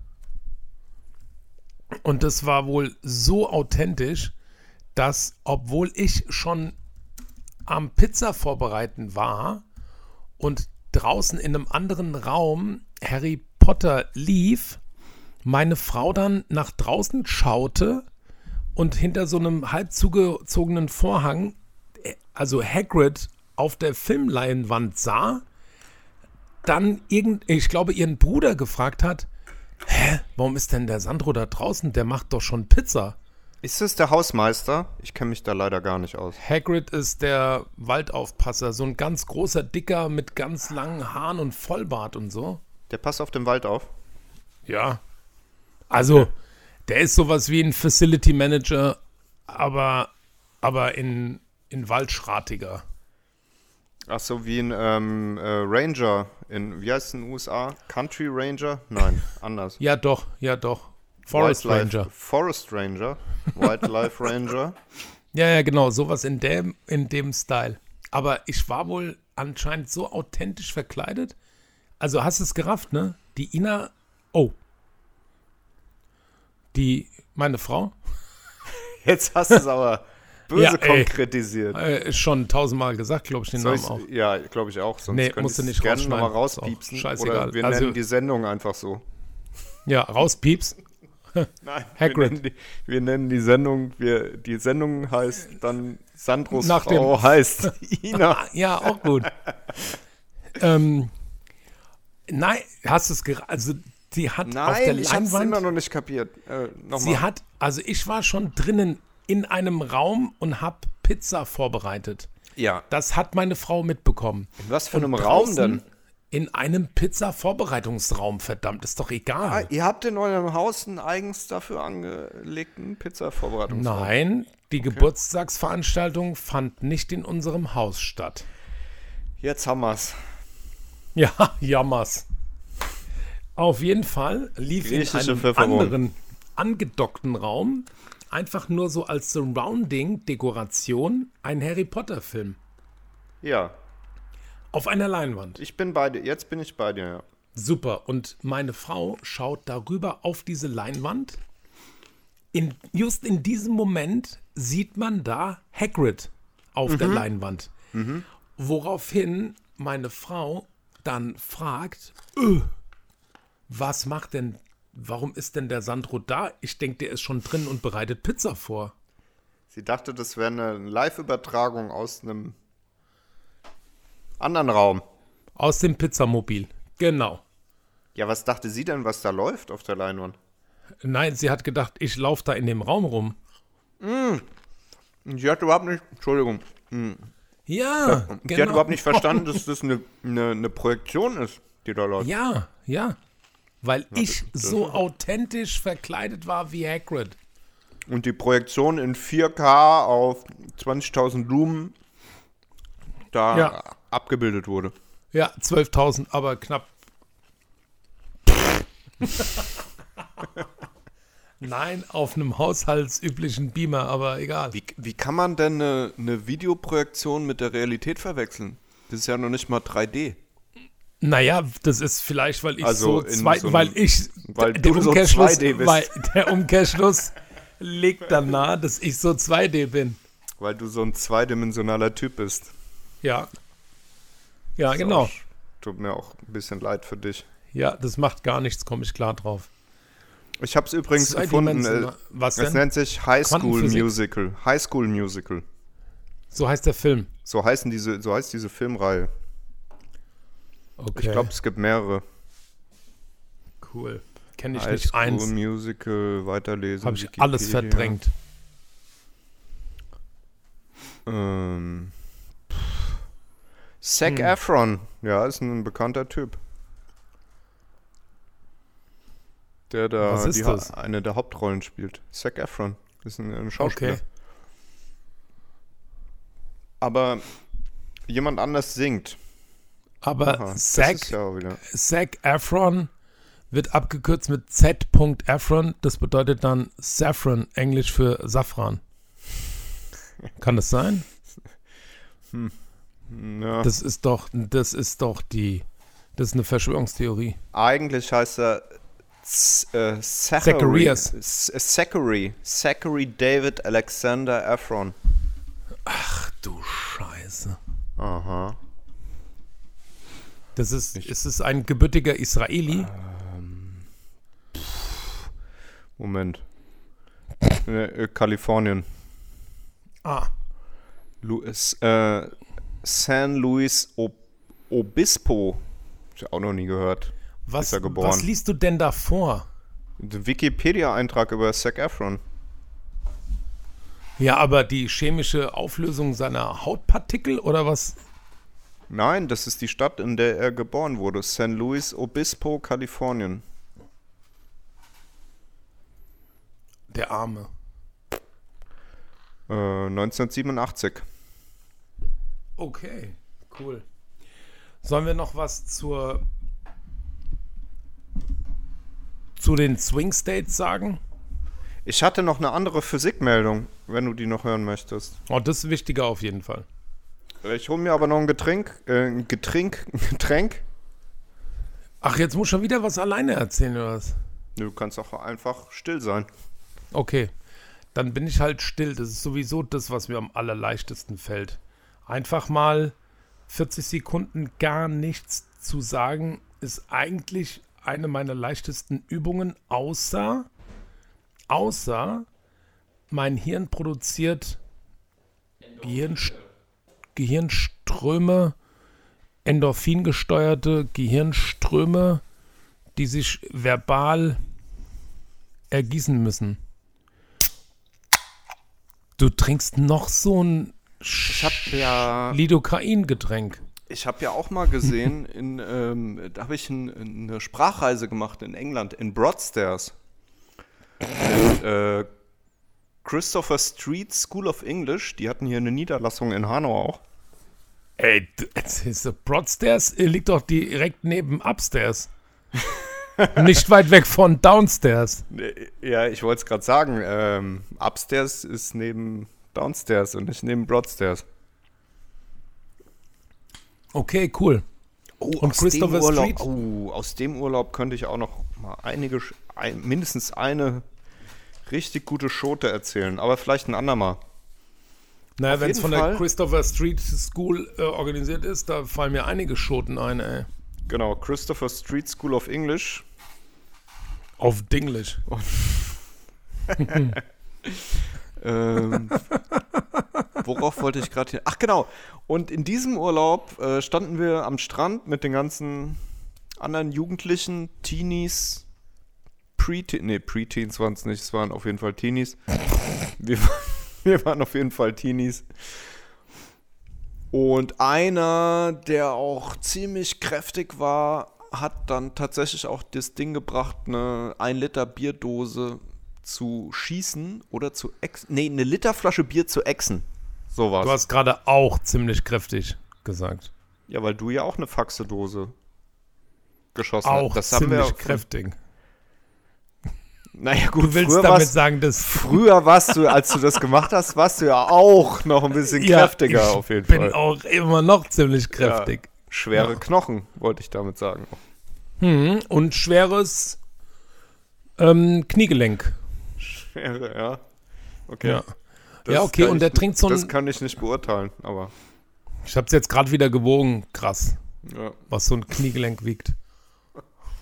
und das war wohl so authentisch, dass obwohl ich schon am Pizza vorbereiten war und draußen in einem anderen Raum Harry Potter lief, meine Frau dann nach draußen schaute und hinter so einem halb zugezogenen Vorhang, äh, also Hagrid auf der Filmleinwand sah, dann irgend, ich glaube, ihren Bruder gefragt hat, hä, warum ist denn der Sandro da draußen? Der macht doch schon Pizza. Ist das der Hausmeister? Ich kenne mich da leider gar nicht aus. Hagrid ist der Waldaufpasser, so ein ganz großer Dicker mit ganz langen Haaren und Vollbart und so. Der passt auf den Wald auf. Ja. Also, der ist sowas wie ein Facility Manager, aber, aber in, in Waldschratiger. Ach so, wie ein ähm, äh, Ranger in, wie heißt es in den USA? Country Ranger? Nein, anders. Ja, doch, ja, doch. Forest Wildlife- Ranger. Forest Ranger. Wildlife Ranger. Ja, ja, genau, sowas in dem, in dem Style. Aber ich war wohl anscheinend so authentisch verkleidet. Also hast du es gerafft, ne? Die Ina, oh. Die, meine Frau, Jetzt hast du es aber böse Ja, ey. konkretisiert. äh, ist schon tausendmal gesagt, glaube ich, den Soll Namen auch. ja, glaube ich auch. Sonst Nee, könnte musst du nicht gerne nochmal rauspiepsen. scheißegal. Oder wir Also- nennen die Sendung einfach so. Ja, rauspieps. Nein, Hagrid. Wir nennen, die, wir nennen die Sendung, wir, die Sendung heißt dann Sandros Nach dem- Frau heißt Ina. Ja, auch gut. ähm, nein, hast du es gerade, also die hat auf der Nein, ich Leinwand, immer noch nicht kapiert. Äh, sie hat, also ich war schon drinnen in einem Raum und hab Pizza vorbereitet. Ja. Das hat meine Frau mitbekommen. In was für Und einem Raum denn? In einem Pizza-Vorbereitungsraum, verdammt, ist doch Ah, egal. ihr habt in eurem Haus einen eigens dafür angelegten Pizza-Vorbereitungsraum. Nein, die Geburtstagsveranstaltung fand nicht in unserem Haus statt. Jetzt haben wir's. Ja, jammers. Auf jeden Fall lief in einem Pfefferohn. anderen angedockten Raum einfach nur so als Surrounding-Dekoration ein Harry Potter-Film Ja, auf einer Leinwand. ich bin bei dir. Jetzt bin ich bei dir, ja. Super. Und meine Frau schaut darüber auf diese Leinwand. In, just in diesem Moment sieht man da Hagrid auf der Leinwand. Woraufhin meine Frau dann fragt, "Äh, was macht denn, warum ist denn der Sandro da? Ich denke, der ist schon drin und bereitet Pizza vor. Sie dachte, das wäre eine Live-Übertragung aus einem anderen Raum. Aus dem Pizzamobil. Genau. Ja, was dachte sie denn, was da läuft auf der Leinwand? Nein, sie hat gedacht, ich laufe da in dem Raum rum. Sie hat überhaupt nicht, Entschuldigung, Ja, sie hat genau. überhaupt nicht verstanden, dass das eine, eine, eine Projektion ist, die da läuft. Ja, ja. Weil ich so authentisch verkleidet war wie Hagrid. Und die Projektion in 4K auf 20.000 Lumen da Ja. Abgebildet wurde. Ja, 12.000, aber knapp. Nein, auf einem haushaltsüblichen Beamer, aber egal. Wie, wie kann man denn eine, eine Videoprojektion mit der Realität verwechseln? Das ist ja noch nicht mal 3D. Naja, das ist vielleicht, weil ich Also so zwei, so einem- weil ich, weil der du so Umkehrschluss, 2D bist. weil der Umkehrschluss liegt dann nahe, dass ich so 2D bin. Weil du so ein zweidimensionaler Typ bist. Ja. Ja, genau. Auch, tut mir auch ein bisschen leid für dich. Ja, das macht gar nichts, komme ich klar drauf. Ich habe es übrigens gefunden. Äh, Was es denn? nennt sich High School. Musical. High School Musical. So heißt der Film. So heißen diese, so heißt diese Filmreihe. Okay. Ich glaube, es gibt mehrere. cool. Kenne ich High nicht School eins. Musical, weiterlesen. Habe ich Wikipedia. alles verdrängt. Ähm. Zac Hm. Efron. Ja, ist ein bekannter Typ. Der da Was ist das? eine der Hauptrollen spielt. Zac Efron. Ist ein, ein Schauspieler. Okay. Aber jemand anders singt. Aber Aha, Zac, ja. Zac Efron wird abgekürzt mit Z. Efron. Das bedeutet dann Saffron, Englisch für Safran. Kann das sein? Ja. Das ist doch, das ist doch die, das ist eine Verschwörungstheorie. Eigentlich heißt er äh, Zachary. Zacharias. Z- Zachary. Zachary David Alexander Efron. Ach du Scheiße. Aha. Das ist, ist es ein gebürtiger Israeli? Moment. äh, äh, Kalifornien. Ah, Lu es, äh, San Luis Ob Obispo. Hab ich auch noch nie gehört. was, Ist er geboren. was liest du denn da vor? Der Wikipedia-Eintrag über Zac Efron. Ja, aber die chemische Auflösung seiner Hautpartikel oder was? Nein, das ist die Stadt, in der er geboren wurde. San Luis Obispo, Kalifornien. Der Arme. Äh, 1987. Okay, cool. Sollen wir noch was zur zu den Swing States sagen? Ich hatte noch eine andere Physikmeldung, wenn du die noch hören möchtest. Oh, das ist wichtiger auf jeden Fall. Ich hole mir aber noch ein Getränk, äh, ein Getränk, ein Getränk. Ach, jetzt muss schon wieder was alleine erzählen oder was? Du kannst auch einfach still sein. Okay, dann bin ich halt still. Das ist sowieso das, was mir am allerleichtesten fällt. Einfach mal 40 Sekunden gar nichts zu sagen, ist eigentlich eine meiner leichtesten Übungen, außer, außer mein Hirn produziert Gehirnst Gehirnströme, endorphingesteuerte Gehirnströme, die sich verbal ergießen müssen. Du trinkst noch so ein Ich habe ja, Lidocain-Getränk. ich habe ja auch mal gesehen, in, ähm, da habe ich ein, eine Sprachreise gemacht in England, in Broadstairs. Mit, äh, Christopher Street School of English, die hatten hier eine Niederlassung in Hanau auch. Ey, Broadstairs liegt doch direkt neben Upstairs. Nicht weit weg von Downstairs. Ja, ich wollte es gerade sagen. Ähm, upstairs ist neben Downstairs und nicht neben Broadstairs. Okay, cool. Oh, Und aus Christopher dem Urlaub, Street? Oh, aus dem Urlaub könnte ich auch noch mal einige, ein, mindestens eine richtig gute Schote erzählen, aber vielleicht ein andermal. Naja, wenn es von der Fall. Christopher Street School äh, organisiert ist, da fallen mir einige Schoten ein, ey. Genau, Christopher Street School of English. Auf Dinglish. Ähm, worauf wollte ich gerade hier? Ach genau. Und in diesem Urlaub äh, standen wir am Strand mit den ganzen anderen Jugendlichen, Teenies, Pre-Teens, nee, Pre-Teens waren es nicht, es waren auf jeden Fall Teenies. Wir, wir waren auf jeden Fall Teenies. Und einer, der auch ziemlich kräftig war, hat dann tatsächlich auch das Ding gebracht, eine 1 Liter Bierdose zu schießen oder zu ex Nee, eine Literflasche Bier zu exen. So war's. Du hast gerade auch ziemlich kräftig gesagt. Ja, weil du ja auch eine Faxedose geschossen Auch hast. Das haben ziemlich wir. kräftig. Naja, gut, Du willst damit warst, sagen, dass früher warst du, als du das gemacht hast, warst du ja auch noch ein bisschen Ja, kräftiger ich auf jeden bin Fall. auch immer noch ziemlich kräftig. Schwere Ja. Knochen, wollte ich damit sagen. Hm, und schweres ähm, Kniegelenk. Ja. Okay. Ja. Das ja, okay, kann und ich der nicht- trinkt so Das ein. kann ich nicht beurteilen, aber Ich hab's jetzt gerade wieder gewogen. Krass, ja. was so ein Kniegelenk wiegt.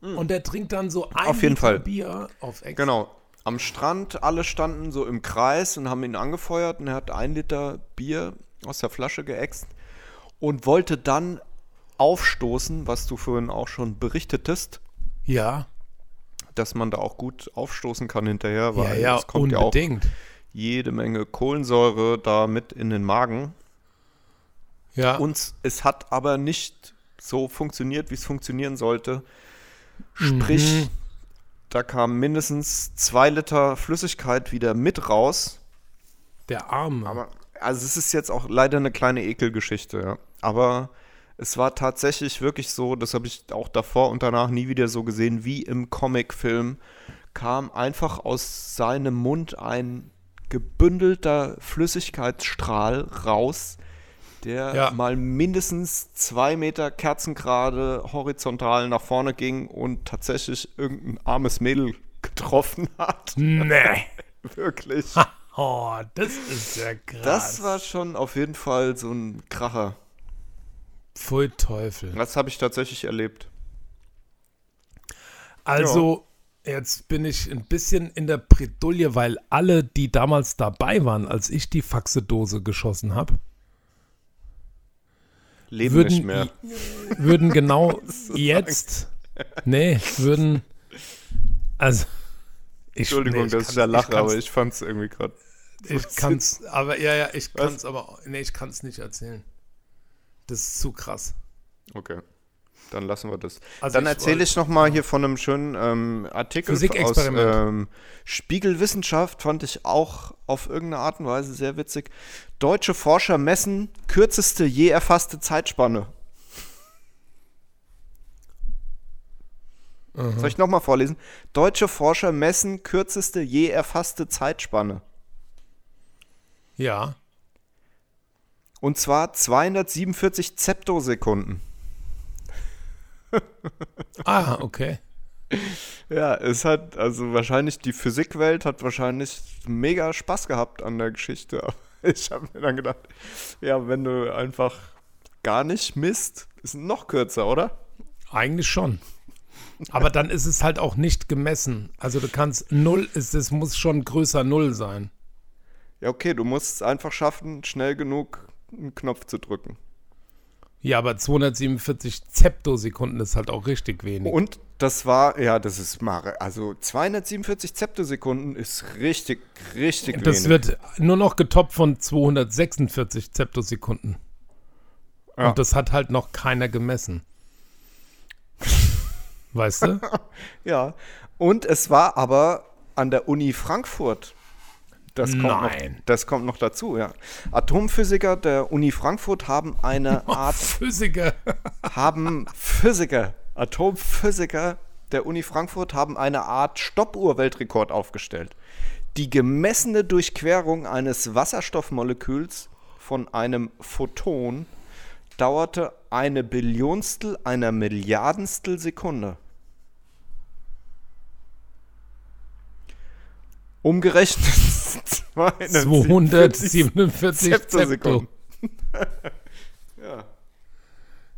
und der trinkt dann so ein Auf jeden Liter Fall. Bier auf Ex. Genau. Am Strand, alle standen so im Kreis und haben ihn angefeuert und er hat ein Liter Bier aus der Flasche geäxt und wollte dann aufstoßen, was du vorhin auch schon berichtetest, Ja, dass man da auch gut aufstoßen kann hinterher, ja, weil ja, es kommt ja auch unbedingt. jede Menge Kohlensäure da mit in den Magen. Ja, Und es hat aber nicht so funktioniert, wie es funktionieren sollte. Sprich, Mhm. da kam mindestens zwei Liter Flüssigkeit wieder mit raus. der Arme. Aber, also es ist jetzt auch leider eine kleine Ekelgeschichte, ja. Aber es war tatsächlich wirklich so, das habe ich auch davor und danach nie wieder so gesehen, wie im Comicfilm, kam einfach aus seinem Mund ein gebündelter Flüssigkeitsstrahl raus, der Ja. mal mindestens zwei Meter kerzengerade horizontal nach vorne ging und tatsächlich irgendein armes Mädel getroffen hat. nee. Wirklich. Oh, das ist ja krass. Das war schon auf jeden Fall so ein Kracher. Pfui Teufel. Das habe ich tatsächlich erlebt. Also, jetzt bin ich ein bisschen in der Bredouille, weil alle, die damals dabei waren, als ich die Faxedose geschossen habe, Leben würden, nicht mehr. würden genau jetzt, nee, würden, also, ich, Entschuldigung, nee, dass ich da lache, aber ich fand es irgendwie gerade. Ich kann's, aber ja, ja, ich Was? kann's aber, nee, ich kann's nicht erzählen. Das ist zu krass. Okay. dann lassen wir das. Also dann erzähle ich noch mal hier von einem schönen ähm, Artikel aus ähm, Spiegelwissenschaft, fand ich auch auf irgendeine Art und Weise sehr witzig. Deutsche Forscher messen kürzeste je erfasste Zeitspanne. Soll ich noch mal vorlesen? Deutsche Forscher messen kürzeste je erfasste Zeitspanne. Ja. Und zwar 247 Zeptosekunden. Ah, okay. Ja, es hat, also wahrscheinlich die Physikwelt hat wahrscheinlich mega Spaß gehabt an der Geschichte. Aber ich habe mir dann gedacht, ja, wenn du einfach gar nicht misst, ist noch kürzer, oder? Eigentlich schon. Aber dann ist es halt auch nicht gemessen. Also du kannst null, ist, es muss schon größer null sein. Ja, okay, du musst es einfach schaffen, schnell genug einen Knopf zu drücken. Ja, aber 247 Zeptosekunden ist halt auch richtig wenig. Und das war, ja, das ist Mare. Also 247 Zeptosekunden ist richtig, richtig das wenig. wird nur noch getoppt von 246 Zeptosekunden. Ja. Und das hat halt noch keiner gemessen. Weißt du? Ja, und es war aber an der Uni Frankfurt. Das kommt, noch, Nein. das kommt noch dazu, ja. Atomphysiker der Uni Frankfurt haben eine Art, Physiker. haben Physiker, Atomphysiker der Uni Frankfurt haben eine Art Stoppuhr-Weltrekord aufgestellt. Die gemessene Durchquerung eines Wasserstoffmoleküls von einem Photon dauerte eine Billionstel einer Milliardenstel Sekunde. Umgerechnet 247 247 Zepto. Zeptosekunden.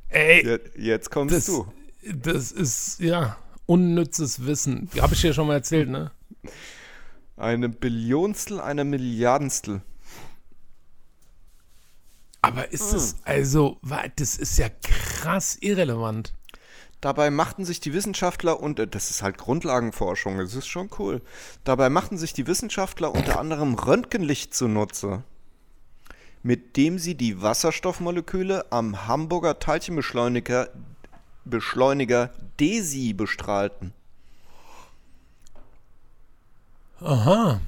Ey, Je- Jetzt kommst das, du. das ist, ja, unnützes Wissen. Habe ich dir schon mal erzählt, ne? Eine Billionstel einer Milliardenstel. Aber ist Hm. es, also, wa- das ist ja krass irrelevant. Dabei machten sich die Wissenschaftler und äh, das ist halt Grundlagenforschung, das ist schon cool. Dabei machten sich die Wissenschaftler unter anderem Röntgenlicht zunutze, mit dem sie die Wasserstoffmoleküle am Hamburger Teilchenbeschleuniger Beschleuniger DESI bestrahlten. Aha.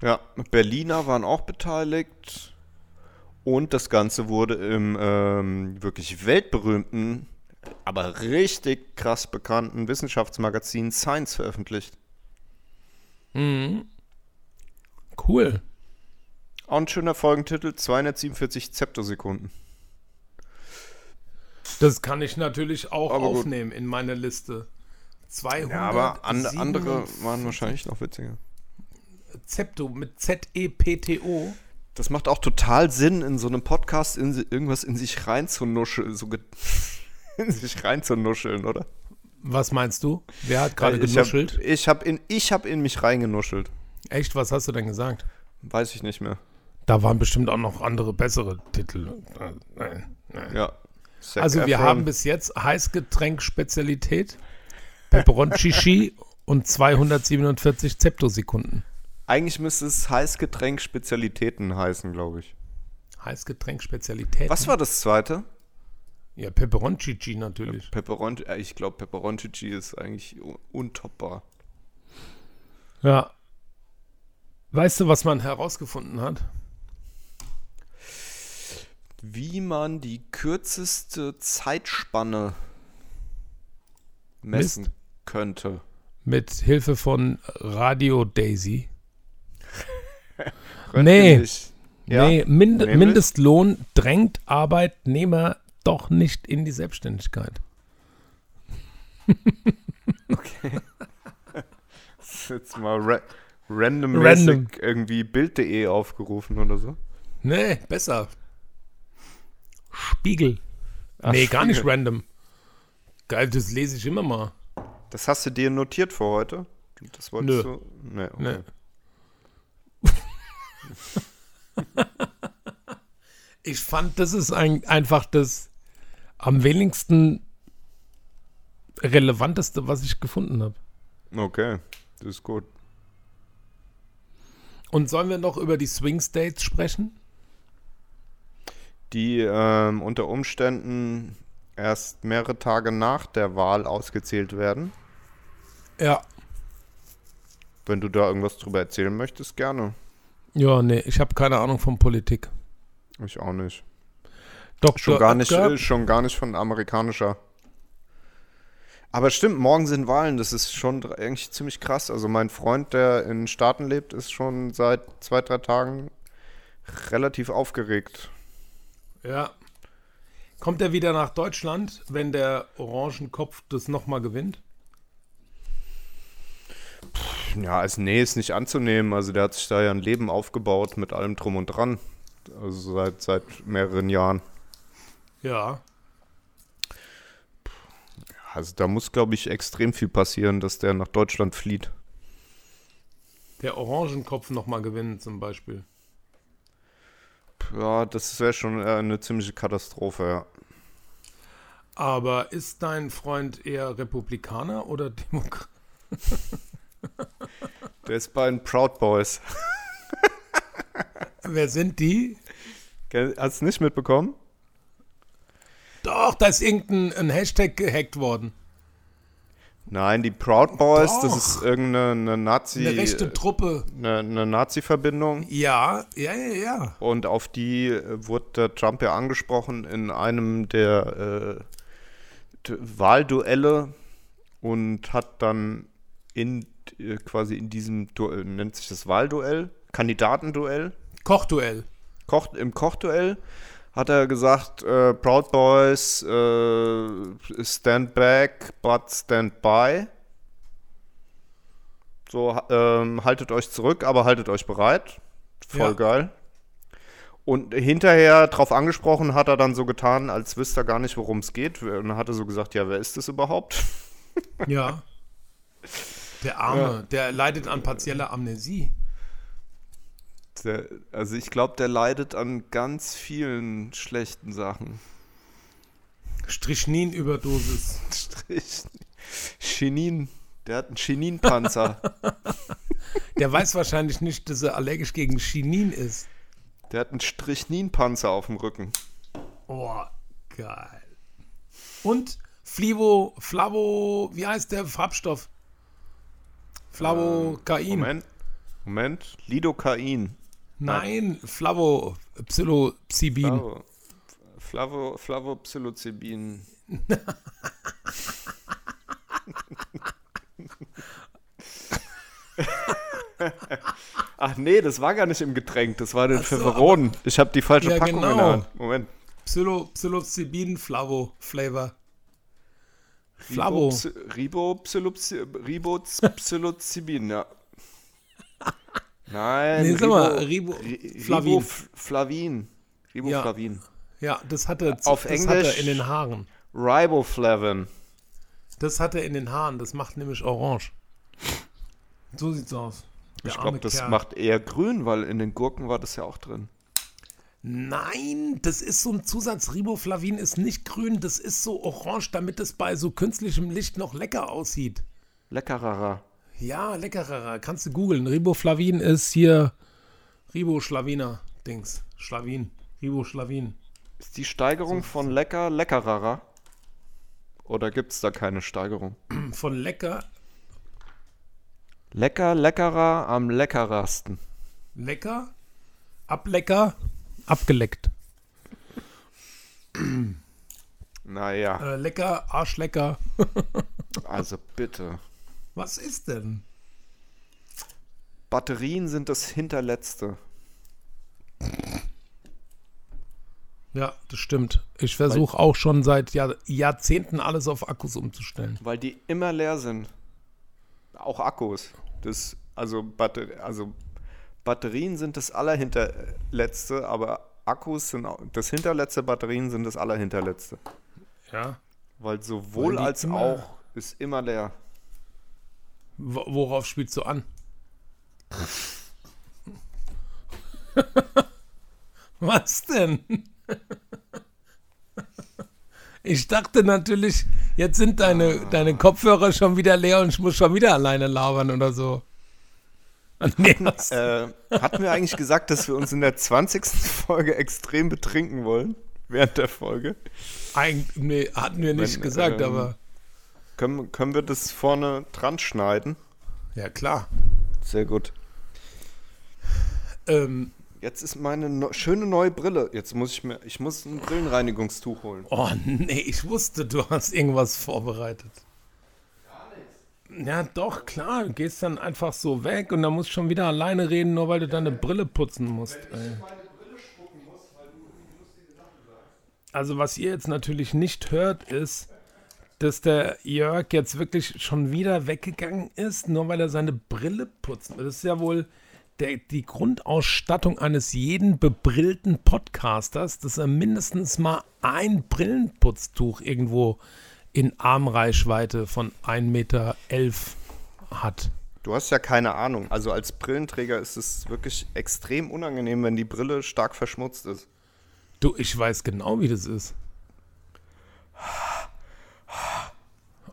Ja, Berliner waren auch beteiligt und das Ganze wurde im ähm, wirklich weltberühmten, aber richtig krass bekannten Wissenschaftsmagazin Science veröffentlicht. Cool. Auch ein schöner Folgentitel, 247 Zeptosekunden. Das kann ich natürlich auch Aber gut. aufnehmen in meine Liste. 200 Ja, aber an, andere waren wahrscheinlich noch witziger. Zepto mit Z-E-P-T-O. Das macht auch total Sinn, in so einem Podcast in, irgendwas in sich reinzunuscheln, so sich reinzunuscheln, oder? Was meinst du? Wer hat gerade hab- genuschelt? ich habe in, ich hab in mich reingenuschelt. Echt, was hast du denn gesagt? Weiß ich nicht mehr. Da waren bestimmt auch noch andere, bessere Titel. Äh, Nein, nein. Ja. Zac Also wir Efron. haben bis jetzt Heißgetränk-Spezialität, Peperoncini und 247 Zeptosekunden. Eigentlich müsste es Heißgetränk-Spezialitäten heißen, glaube ich. Heißgetränk-Spezialität. Was war das zweite? Ja, Peperoncini natürlich. Pepperon äh, ich glaube, Pepperoncici ist eigentlich un untoppbar. Ja. Weißt du, was man herausgefunden hat? Wie man die kürzeste Zeitspanne messen Mist. könnte. Mit Hilfe von Radio Daisy. Nee. Ja, nee, Mind nämlich? Mindestlohn drängt Arbeitnehmer doch nicht in die Selbstständigkeit. Das ist jetzt mal ra random, Random. irgendwie Bild.de aufgerufen oder so. Nee, besser. Spiegel. Ach, nee, gar nicht Spiegel. random. Geil, das lese ich immer mal. Das hast du dir notiert für heute? Das wolltest Nö. du? Nee, okay. Nee. ich fand, das ist ein, einfach das am wenigsten relevanteste, was ich gefunden habe. Okay, das ist gut. Und sollen wir noch über die Swing States sprechen? Die ähm, unter Umständen erst mehrere Tage nach der Wahl ausgezählt werden. Ja. Wenn du da irgendwas drüber erzählen möchtest, gerne. Ja, nee, ich habe keine Ahnung von Politik. Ich auch nicht. Dr. Schon gar nicht, äh, schon gar nicht von amerikanischer. Aber stimmt, morgen sind Wahlen. Das ist schon eigentlich ziemlich krass. Also mein Freund, der in Staaten lebt, ist schon seit zwei, drei Tagen relativ aufgeregt. Ja. Kommt er wieder nach Deutschland, wenn der Orangenkopf das nochmal gewinnt? Ja, als nee ist nicht anzunehmen. Also der hat sich da ja ein Leben aufgebaut mit allem drum und dran. Also seit, seit mehreren Jahren. Ja. Also da muss, glaube ich, extrem viel passieren, dass der nach Deutschland flieht. Der Orangenkopf nochmal gewinnen zum Beispiel. Ja, das wäre schon äh, eine ziemliche Katastrophe, ja. Aber ist dein Freund eher Republikaner oder Demokrat? Der ist bei den Proud Boys. Wer sind die? Hast du nicht mitbekommen? Doch, da ist irgendein ein Hashtag gehackt worden. Nein, die Proud Boys, das Doch. ist irgendeine eine Nazi, Eine rechte Truppe. eine, eine Nazi-Verbindung. Ja, ja, ja, ja. Und auf die äh, wurde der Trump ja angesprochen in einem der äh, Wahlduelle und hat dann in äh, quasi in diesem Duell, nennt sich das Wahlduell, Kandidatenduell, Kochduell. Koch, im Kochduell hat er gesagt, äh, Proud Boys, äh, stand back, but stand by. So, ähm, haltet euch zurück, aber haltet euch bereit. Voll Ja. geil. Und hinterher drauf angesprochen hat er dann so getan, als wüsste er gar nicht, worum es geht. Und hat er so gesagt, ja, wer ist das überhaupt? Ja. Der Arme, der leidet an partieller Amnesie. Der, also ich glaube, der leidet an ganz vielen schlechten Sachen. Strichnin-Überdosis. Strich. Chinin. Der hat einen Chininpanzer. Der weiß wahrscheinlich nicht, dass er allergisch gegen Chinin ist. Der hat einen Strichninpanzer auf dem Rücken. Oh, geil. Und Flivo, Flavo, wie heißt der Farbstoff? Flavokain. Moment. Moment. Lidocain. Nein, Flavo, Psilocybin. Flavo. Flavo, Flavopsilocybin. Ach nee, das war gar nicht im Getränk, das war den Ach so, Pfefferonen. Ich habe die falsche Ja, Packung in genau. der Hand. Moment. Psilo, Psilocybin, Flavo, Flavor. Flavo. Ribopsilopsi- Ribopsilocybin, ja. Nein, Nee, sag mal, Ribo- Ri- Flavin. Riboflavin. Riboflavin. Ja, das hat er, Auf das Englisch- in den Haaren. Riboflavin. Das hat er in den Haaren. Das macht nämlich orange. So sieht's aus. Der Ich glaube, das Kerl. macht eher grün, weil in den Gurken war das ja auch drin. Nein, das ist so ein Zusatz. Riboflavin ist nicht grün, das ist so orange, damit es bei so künstlichem Licht noch lecker aussieht. Leckerer. Ja, leckerer. Kannst du googeln. Riboflavin ist hier Riboschlaviner Dings. Schlavin. Riboschlavin. Ist die Steigerung von lecker leckerer? Oder gibt es da keine Steigerung? Von lecker, Lecker, leckerer, am leckerersten. lecker, ablecker, abgeleckt. Naja, Äh, lecker, Arschlecker. also bitte. Was ist denn? Batterien sind das hinterletzte. Ja, das stimmt. Ich versuche auch schon seit Jahr, Jahrzehnten alles auf Akkus umzustellen. Weil die immer leer sind. Auch Akkus. Das, also, Batter also Batterien sind das allerhinterletzte, aber Akkus sind auch, das hinterletzte, Batterien sind das allerhinterletzte. Ja. Weil sowohl Weil als immer- auch ist immer leer. Wo- Worauf spielst du an? Was denn? Ich dachte natürlich, jetzt sind deine, deine Kopfhörer schon wieder leer und ich muss schon wieder alleine labern oder so. Nee, was? Äh, hatten wir eigentlich gesagt, dass wir uns in der 20. Folge extrem betrinken wollen? während der Folge. Eig nee, hatten wir nicht Wenn, gesagt, ähm, aber Können, können wir das vorne dran schneiden? ja klar. Sehr gut. Ähm, Jetzt ist meine no schöne neue Brille. Jetzt muss ich mir, ich muss ein Brillenreinigungstuch holen. oh nee, ich wusste, du hast irgendwas vorbereitet. Ja, doch, klar. Du gehst dann einfach so weg und dann musst du schon wieder alleine reden, nur weil du deine Brille putzen musst. Also, was ihr jetzt natürlich nicht hört, ist, dass der Jörg jetzt wirklich schon wieder weggegangen ist, nur weil er seine Brille putzt. Das ist ja wohl der, die Grundausstattung eines jeden bebrillten Podcasters, dass er mindestens mal ein Brillenputztuch irgendwo in Armreichweite von 1,11 Meter hat. Du hast ja keine Ahnung. Also als Brillenträger ist es wirklich extrem unangenehm, wenn die Brille stark verschmutzt ist. Du, ich weiß genau, wie das ist.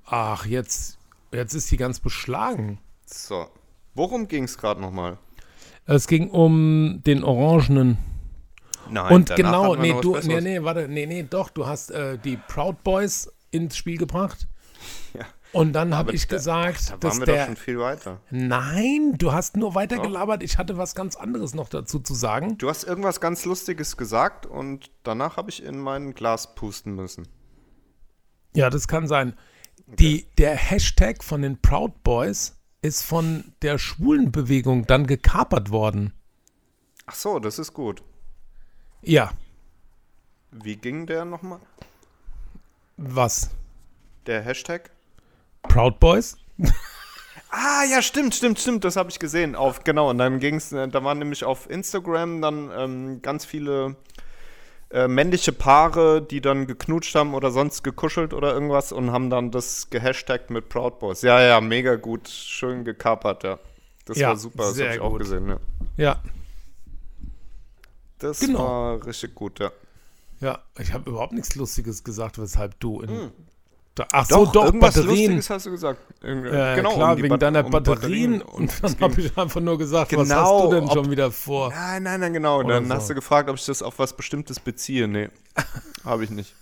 Ach, jetzt, jetzt ist sie ganz beschlagen. So. Worum ging es gerade nochmal? Es ging um den Orangenen. Nein, Und genau, wir nee, du, nee, nee, warte, nee, nee, doch, du hast äh, die Proud Boys ins Spiel gebracht. Ja. Und dann habe ich da- gesagt, Da dass waren wir doch der. schon viel weiter. Nein, du hast nur weitergelabert. Ich hatte was ganz anderes noch dazu zu sagen. Du hast irgendwas ganz Lustiges gesagt und danach habe ich in mein Glas pusten müssen. Ja, das kann sein. Die, der Hashtag von den Proud Boys ist von der Schwulenbewegung dann gekapert worden. Ach so, das ist gut. Ja, Wie ging der nochmal? was? Der Hashtag? Proud Boys? Ah, ja, stimmt, stimmt, stimmt, das habe ich gesehen. Auf, genau, und dann ging es, da waren nämlich auf Instagram dann ähm, ganz viele äh, männliche Paare, die dann geknutscht haben oder sonst gekuschelt oder irgendwas und haben dann das gehashtagt mit Proud Boys. Ja, ja, mega gut, schön gekapert, ja. Das Ja, war super, das habe ich auch gut. gesehen, ja. Ja, Das Genau. war richtig gut, ja. ja. Ich habe überhaupt nichts Lustiges gesagt, weshalb du in. Da, ach so, Doch, doch, irgendwas Batterien. Lustiges hast du gesagt. Äh, genau, klar, um wegen Bat- deiner um Batterien. Und Und dann habe ich einfach nur gesagt, was Genau, hast du denn ob- schon wieder vor? Nein, nein, nein, genau. Oder Dann so. hast du gefragt, ob ich das auf was Bestimmtes beziehe. Nee, habe ich nicht.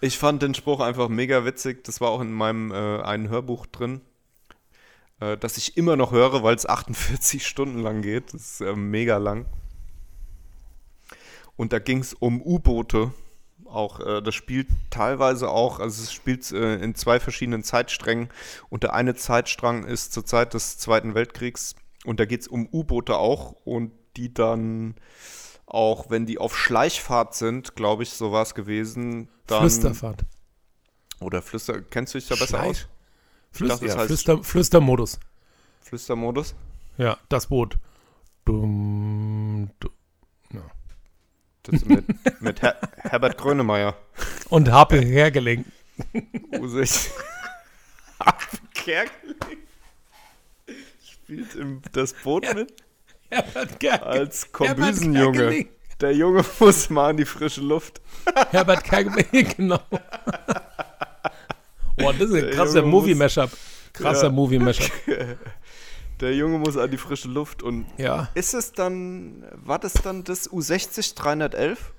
Ich fand den Spruch einfach mega witzig. Das war auch in meinem äh, einen Hörbuch drin, äh, das ich immer noch höre, weil es 48 Stunden lang geht. Das ist äh, mega lang. Und da ging es um U-Boote. Auch äh, das spielt teilweise auch, also es spielt äh, in zwei verschiedenen Zeitsträngen. Und der eine Zeitstrang ist zur Zeit des Zweiten Weltkriegs. Und da geht es um U-Boote auch. Und die dann auch, wenn die auf Schleichfahrt sind, glaube ich, so war es gewesen. Dann, Flüsterfahrt. Oder Flüster, kennst du dich da besser Schleich- aus? Flüster, dachte, ja, heißt- Flüster, Flüstermodus. Flüstermodus? Ja, das Boot. Dumm, du- Das mit, mit Her Herbert Grönemeyer. Und Harpe hergelenkt. U6. Kerkeling spielt im, das Boot mit Herbert Kerkeling. als Kombüsenjunge. Der Junge muss mal in die frische Luft. Herbert Kerkeling, genau. Boah, das ist ein krasser Movie-Mashup. Krasser Ja. Movie-Mashup. Der Junge muss an die frische Luft und Ja. ist es dann, war das dann das U60 311?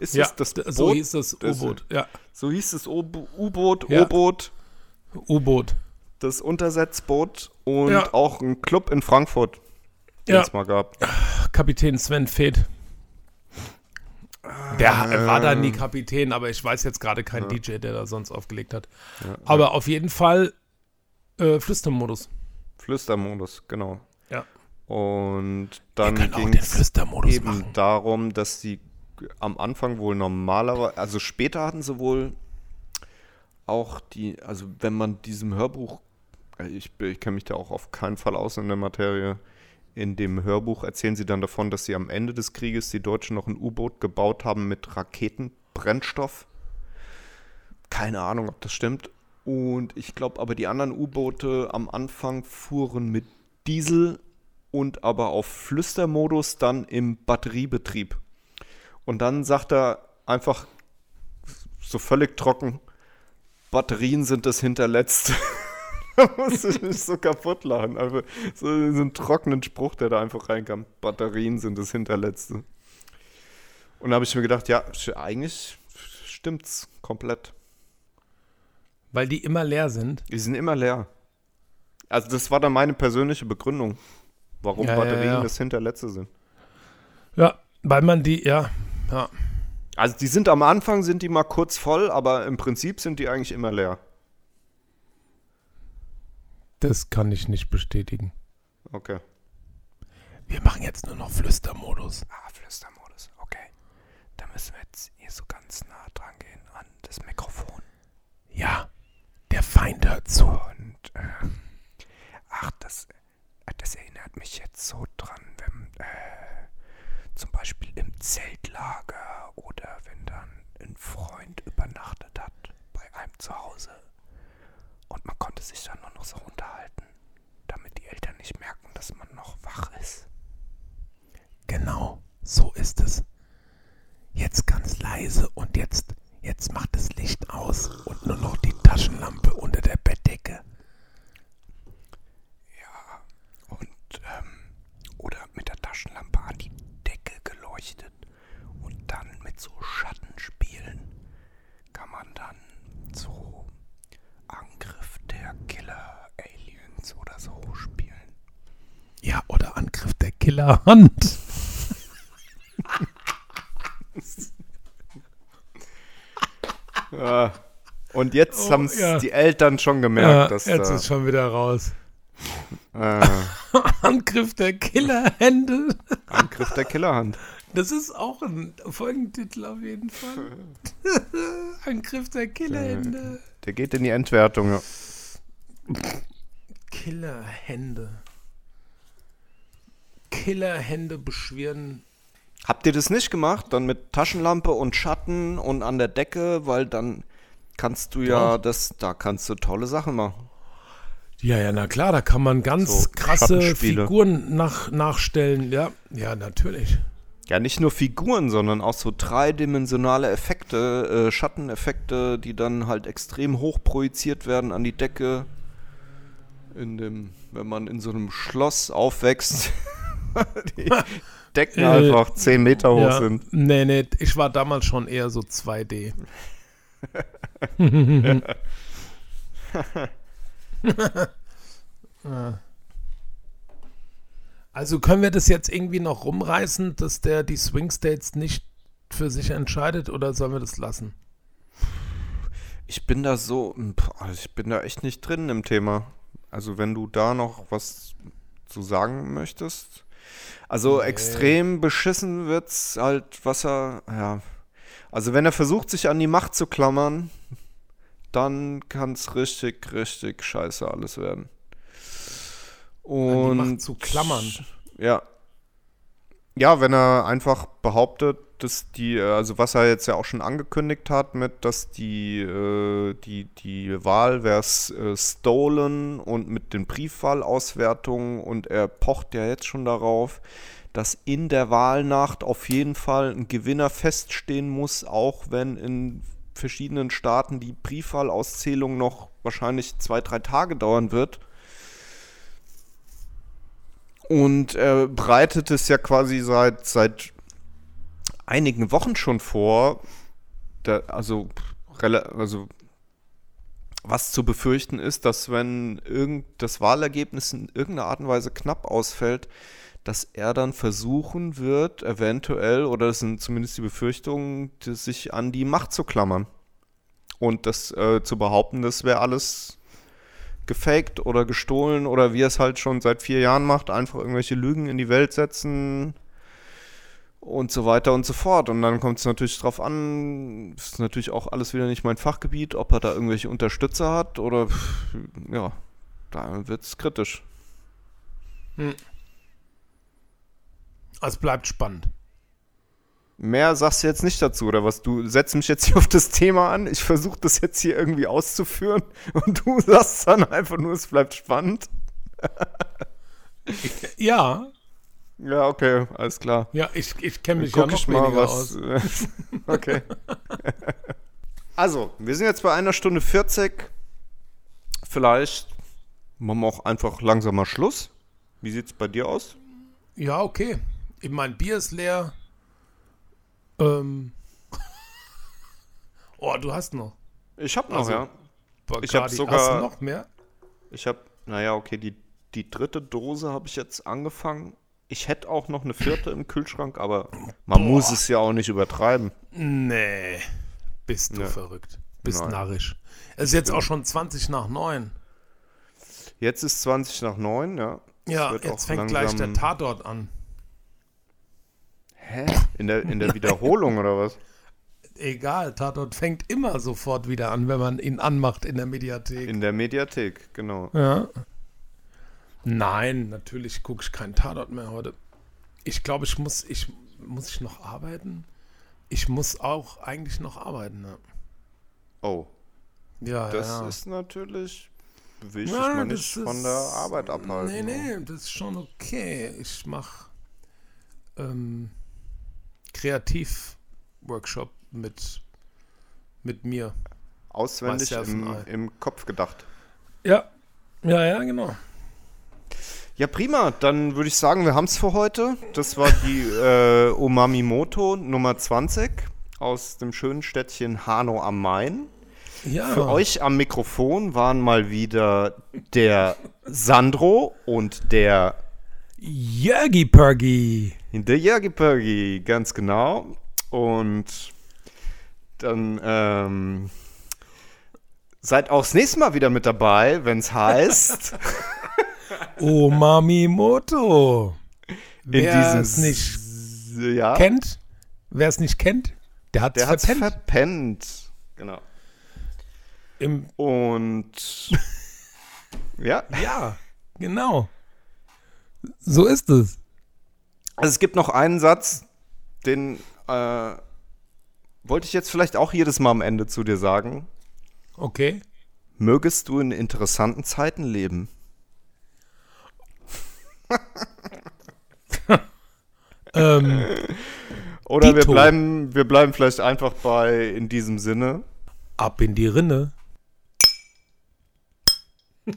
Ist Ja, es das d- Boot? so hieß das Das- U-Boot. Ja, So hieß das U-Boot, Ja. U-Boot, U-Boot. das Untersetzboot und Ja. auch ein Club in Frankfurt, den es mal gab. Kapitän Sven Feth. Der Ah. war da nie Kapitän, aber ich weiß jetzt gerade keinen DJ, der da sonst aufgelegt hat. aber auf jeden Fall äh, Flüstermodus. Flüstermodus, genau. Ja. Und dann ging es eben machen. darum, dass sie am Anfang wohl normalerweise, also später hatten sie wohl auch die, also wenn man diesem Hörbuch, äh, ich, ich kenne mich da auch auf keinen Fall aus in der Materie, in dem Hörbuch erzählen sie dann davon, dass sie am Ende des Krieges die Deutschen noch ein U-Boot gebaut haben mit Raketenbrennstoff. Keine Ahnung, ob das stimmt. Und ich glaube aber, die anderen U-Boote am Anfang fuhren mit Diesel und aber auf Flüstermodus dann im Batteriebetrieb. Und dann sagt er einfach so völlig trocken, Batterien sind das Hinterletzte. da musste ich mich so kaputt lachen. Einfach so, so einen trockenen Spruch, der da einfach reinkam. Batterien sind das Hinterletzte. Und da habe ich mir gedacht, ja, eigentlich stimmt's komplett. Weil die immer leer sind. Die sind immer leer. Also das war dann meine persönliche Begründung, warum Ja, ja, Batterien ja. das hinterletzte sind. Ja, weil man die, ja, ja. Also die sind am Anfang, sind die mal kurz voll, aber im Prinzip sind die eigentlich immer leer. Das kann ich nicht bestätigen. Okay. Wir machen jetzt nur noch Flüstermodus. Ah, Flüstermodus, okay. Da müssen wir jetzt hier so ganz nah dran gehen an das Mikrofon. Ja, der Feind hört zu. Und, äh, ach, das, äh, das erinnert mich jetzt so dran, wenn, äh, zum Beispiel im Zeltlager oder wenn dann ein Freund übernachtet hat bei einem zu Hause und man konnte sich dann nur noch so unterhalten, damit die Eltern nicht merken, dass man noch wach ist. Genau, so ist es. Jetzt ganz leise und jetzt, jetzt macht das Licht aus und nur noch die Taschenlampe unter der Bettdecke. Und, ähm, oder mit der Taschenlampe an die Decke geleuchtet und dann mit so Schattenspielen kann man dann so Angriff der Killer-Aliens oder so spielen. Ja, oder Angriff der Killerhand. Und jetzt Oh, haben es ja. die Eltern schon Ja, gemerkt, dass jetzt da, ist schon wieder raus. äh, Angriff der Killerhände. Angriff der Killerhand. Das ist auch ein Folgentitel auf jeden Fall. Angriff der Killerhände. Der geht in die Endwertung. Ja. Killerhände. Killerhände beschweren. Habt ihr das nicht gemacht? Dann mit Taschenlampe und Schatten und an der Decke, weil dann kannst du ja das, da kannst du tolle Sachen machen. Ja, ja, na klar, da kann man ganz So krasse. Figuren nach, nachstellen. Ja, ja, natürlich. Ja, nicht nur Figuren, sondern auch so dreidimensionale Effekte, äh, Schatteneffekte, die dann halt extrem hoch projiziert werden an die Decke. In dem, wenn man in so einem Schloss aufwächst, die Decken Äh, einfach 10 Meter hoch ja, sind. Nee, nee, ich war damals schon eher so 2D. Ja. Also können wir das jetzt irgendwie noch rumreißen, dass der die Swing States nicht für sich entscheidet oder sollen wir das lassen? Ich bin da so, pff, also ich bin da echt nicht drin im Thema. Also wenn du da noch was zu sagen möchtest. Also Nee. extrem beschissen wird's halt, was er, ja. Also wenn er versucht, sich an die Macht zu klammern, dann kann's richtig, richtig scheiße alles werden. Und die Macht zu klammern? Ja. Ja, wenn er einfach behauptet, dass die, äh, also was er jetzt ja auch schon angekündigt hat, mit, dass die, äh, die, die Wahl wäre äh, stolen und mit den Briefwahlauswertungen und er pocht ja jetzt schon darauf, dass in der Wahlnacht auf jeden Fall ein Gewinner feststehen muss, auch wenn in verschiedenen Staaten die Briefwahlauszählung noch wahrscheinlich zwei, drei Tage dauern wird. Und er bereitet es ja quasi seit, seit einigen Wochen schon vor. Da, also, also, was zu befürchten ist, dass wenn irgend das Wahlergebnis in irgendeiner Art und Weise knapp ausfällt, dass er dann versuchen wird, eventuell, oder das sind zumindest die Befürchtungen, sich an die Macht zu klammern. Und das äh, zu behaupten, das wäre alles gefaked oder gestohlen oder wie er es halt schon seit vier Jahren macht, einfach irgendwelche Lügen in die Welt setzen und so weiter und so fort. Und dann kommt es natürlich drauf an, ist natürlich auch alles wieder nicht mein Fachgebiet, ob er da irgendwelche Unterstützer hat oder ja, da wird es kritisch. Also bleibt spannend. Mehr sagst du jetzt nicht dazu, oder was? Du setzt mich jetzt hier auf das Thema an, ich versuche das jetzt hier irgendwie auszuführen und du sagst dann einfach nur, es bleibt spannend. Ja, Ja, okay, alles klar. ja, ich, ich kenne mich Guck ja noch mal, was. aus. okay. Also, wir sind jetzt bei einer Stunde 40. Vielleicht machen wir auch einfach langsam mal Schluss. Wie sieht's bei dir aus? Ja, okay. Ich mein Bier ist leer. Ähm. Oh, du hast noch. Ich habe noch, Also, ja. Bacardi. Ich hab Hast du sogar- noch mehr? Ich habe, naja, okay, die, die dritte Dose habe ich jetzt angefangen. Ich hätte auch noch eine vierte im Kühlschrank, aber man muss es ja auch nicht übertreiben. Nee. Bist du Nee. verrückt. Bist Nein. narrisch. Es ist jetzt auch schon 20 nach 9. Jetzt ist 20 nach 9, ja. Ja, jetzt fängt gleich der Tatort an. Hä? In der, in der Wiederholung oder was? Egal, Tatort fängt immer sofort wieder an, wenn man ihn anmacht in der Mediathek. In der Mediathek, genau. ja. Nein, natürlich gucke ich keinen Tatort mehr heute. Ich glaube, ich muss, ich muss ich noch arbeiten. Ich muss auch eigentlich noch arbeiten. Ja, Oh, ja. das ja. ist natürlich. Will ich Ja, das nicht von der ist- Arbeit abhalten. Nee, nee, das ist schon okay. Ich mache ähm, Kreativ-Workshop mit, mit mir. Auswendig im, im Kopf gedacht. Ja, ja, ja, genau. Ja, prima. Dann würde ich sagen, wir haben es für heute. Das war die äh, Omamimoto Nummer 20 aus dem schönen Städtchen Hanau am Main. Ja, Für euch am Mikrofon waren mal wieder der Sandro und der, Jörgi Pergi. Der Jörgi Pörgi, ganz genau. Und dann ähm, seid auch das nächste Mal wieder mit dabei, wenn es heißt, Omamimoto. Wer in es nicht ja, kennt, wer es nicht kennt, der hat es der verpennt. verpennt. Genau. Im, Und ja, ja, genau. So ist es. Also es gibt noch einen Satz, den äh, wollte ich jetzt vielleicht auch jedes Mal am Ende zu dir sagen. Okay. Mögest du in interessanten Zeiten leben. Ähm, Oder wir bleiben, wir bleiben vielleicht einfach bei in diesem Sinne. ab in die Rinne.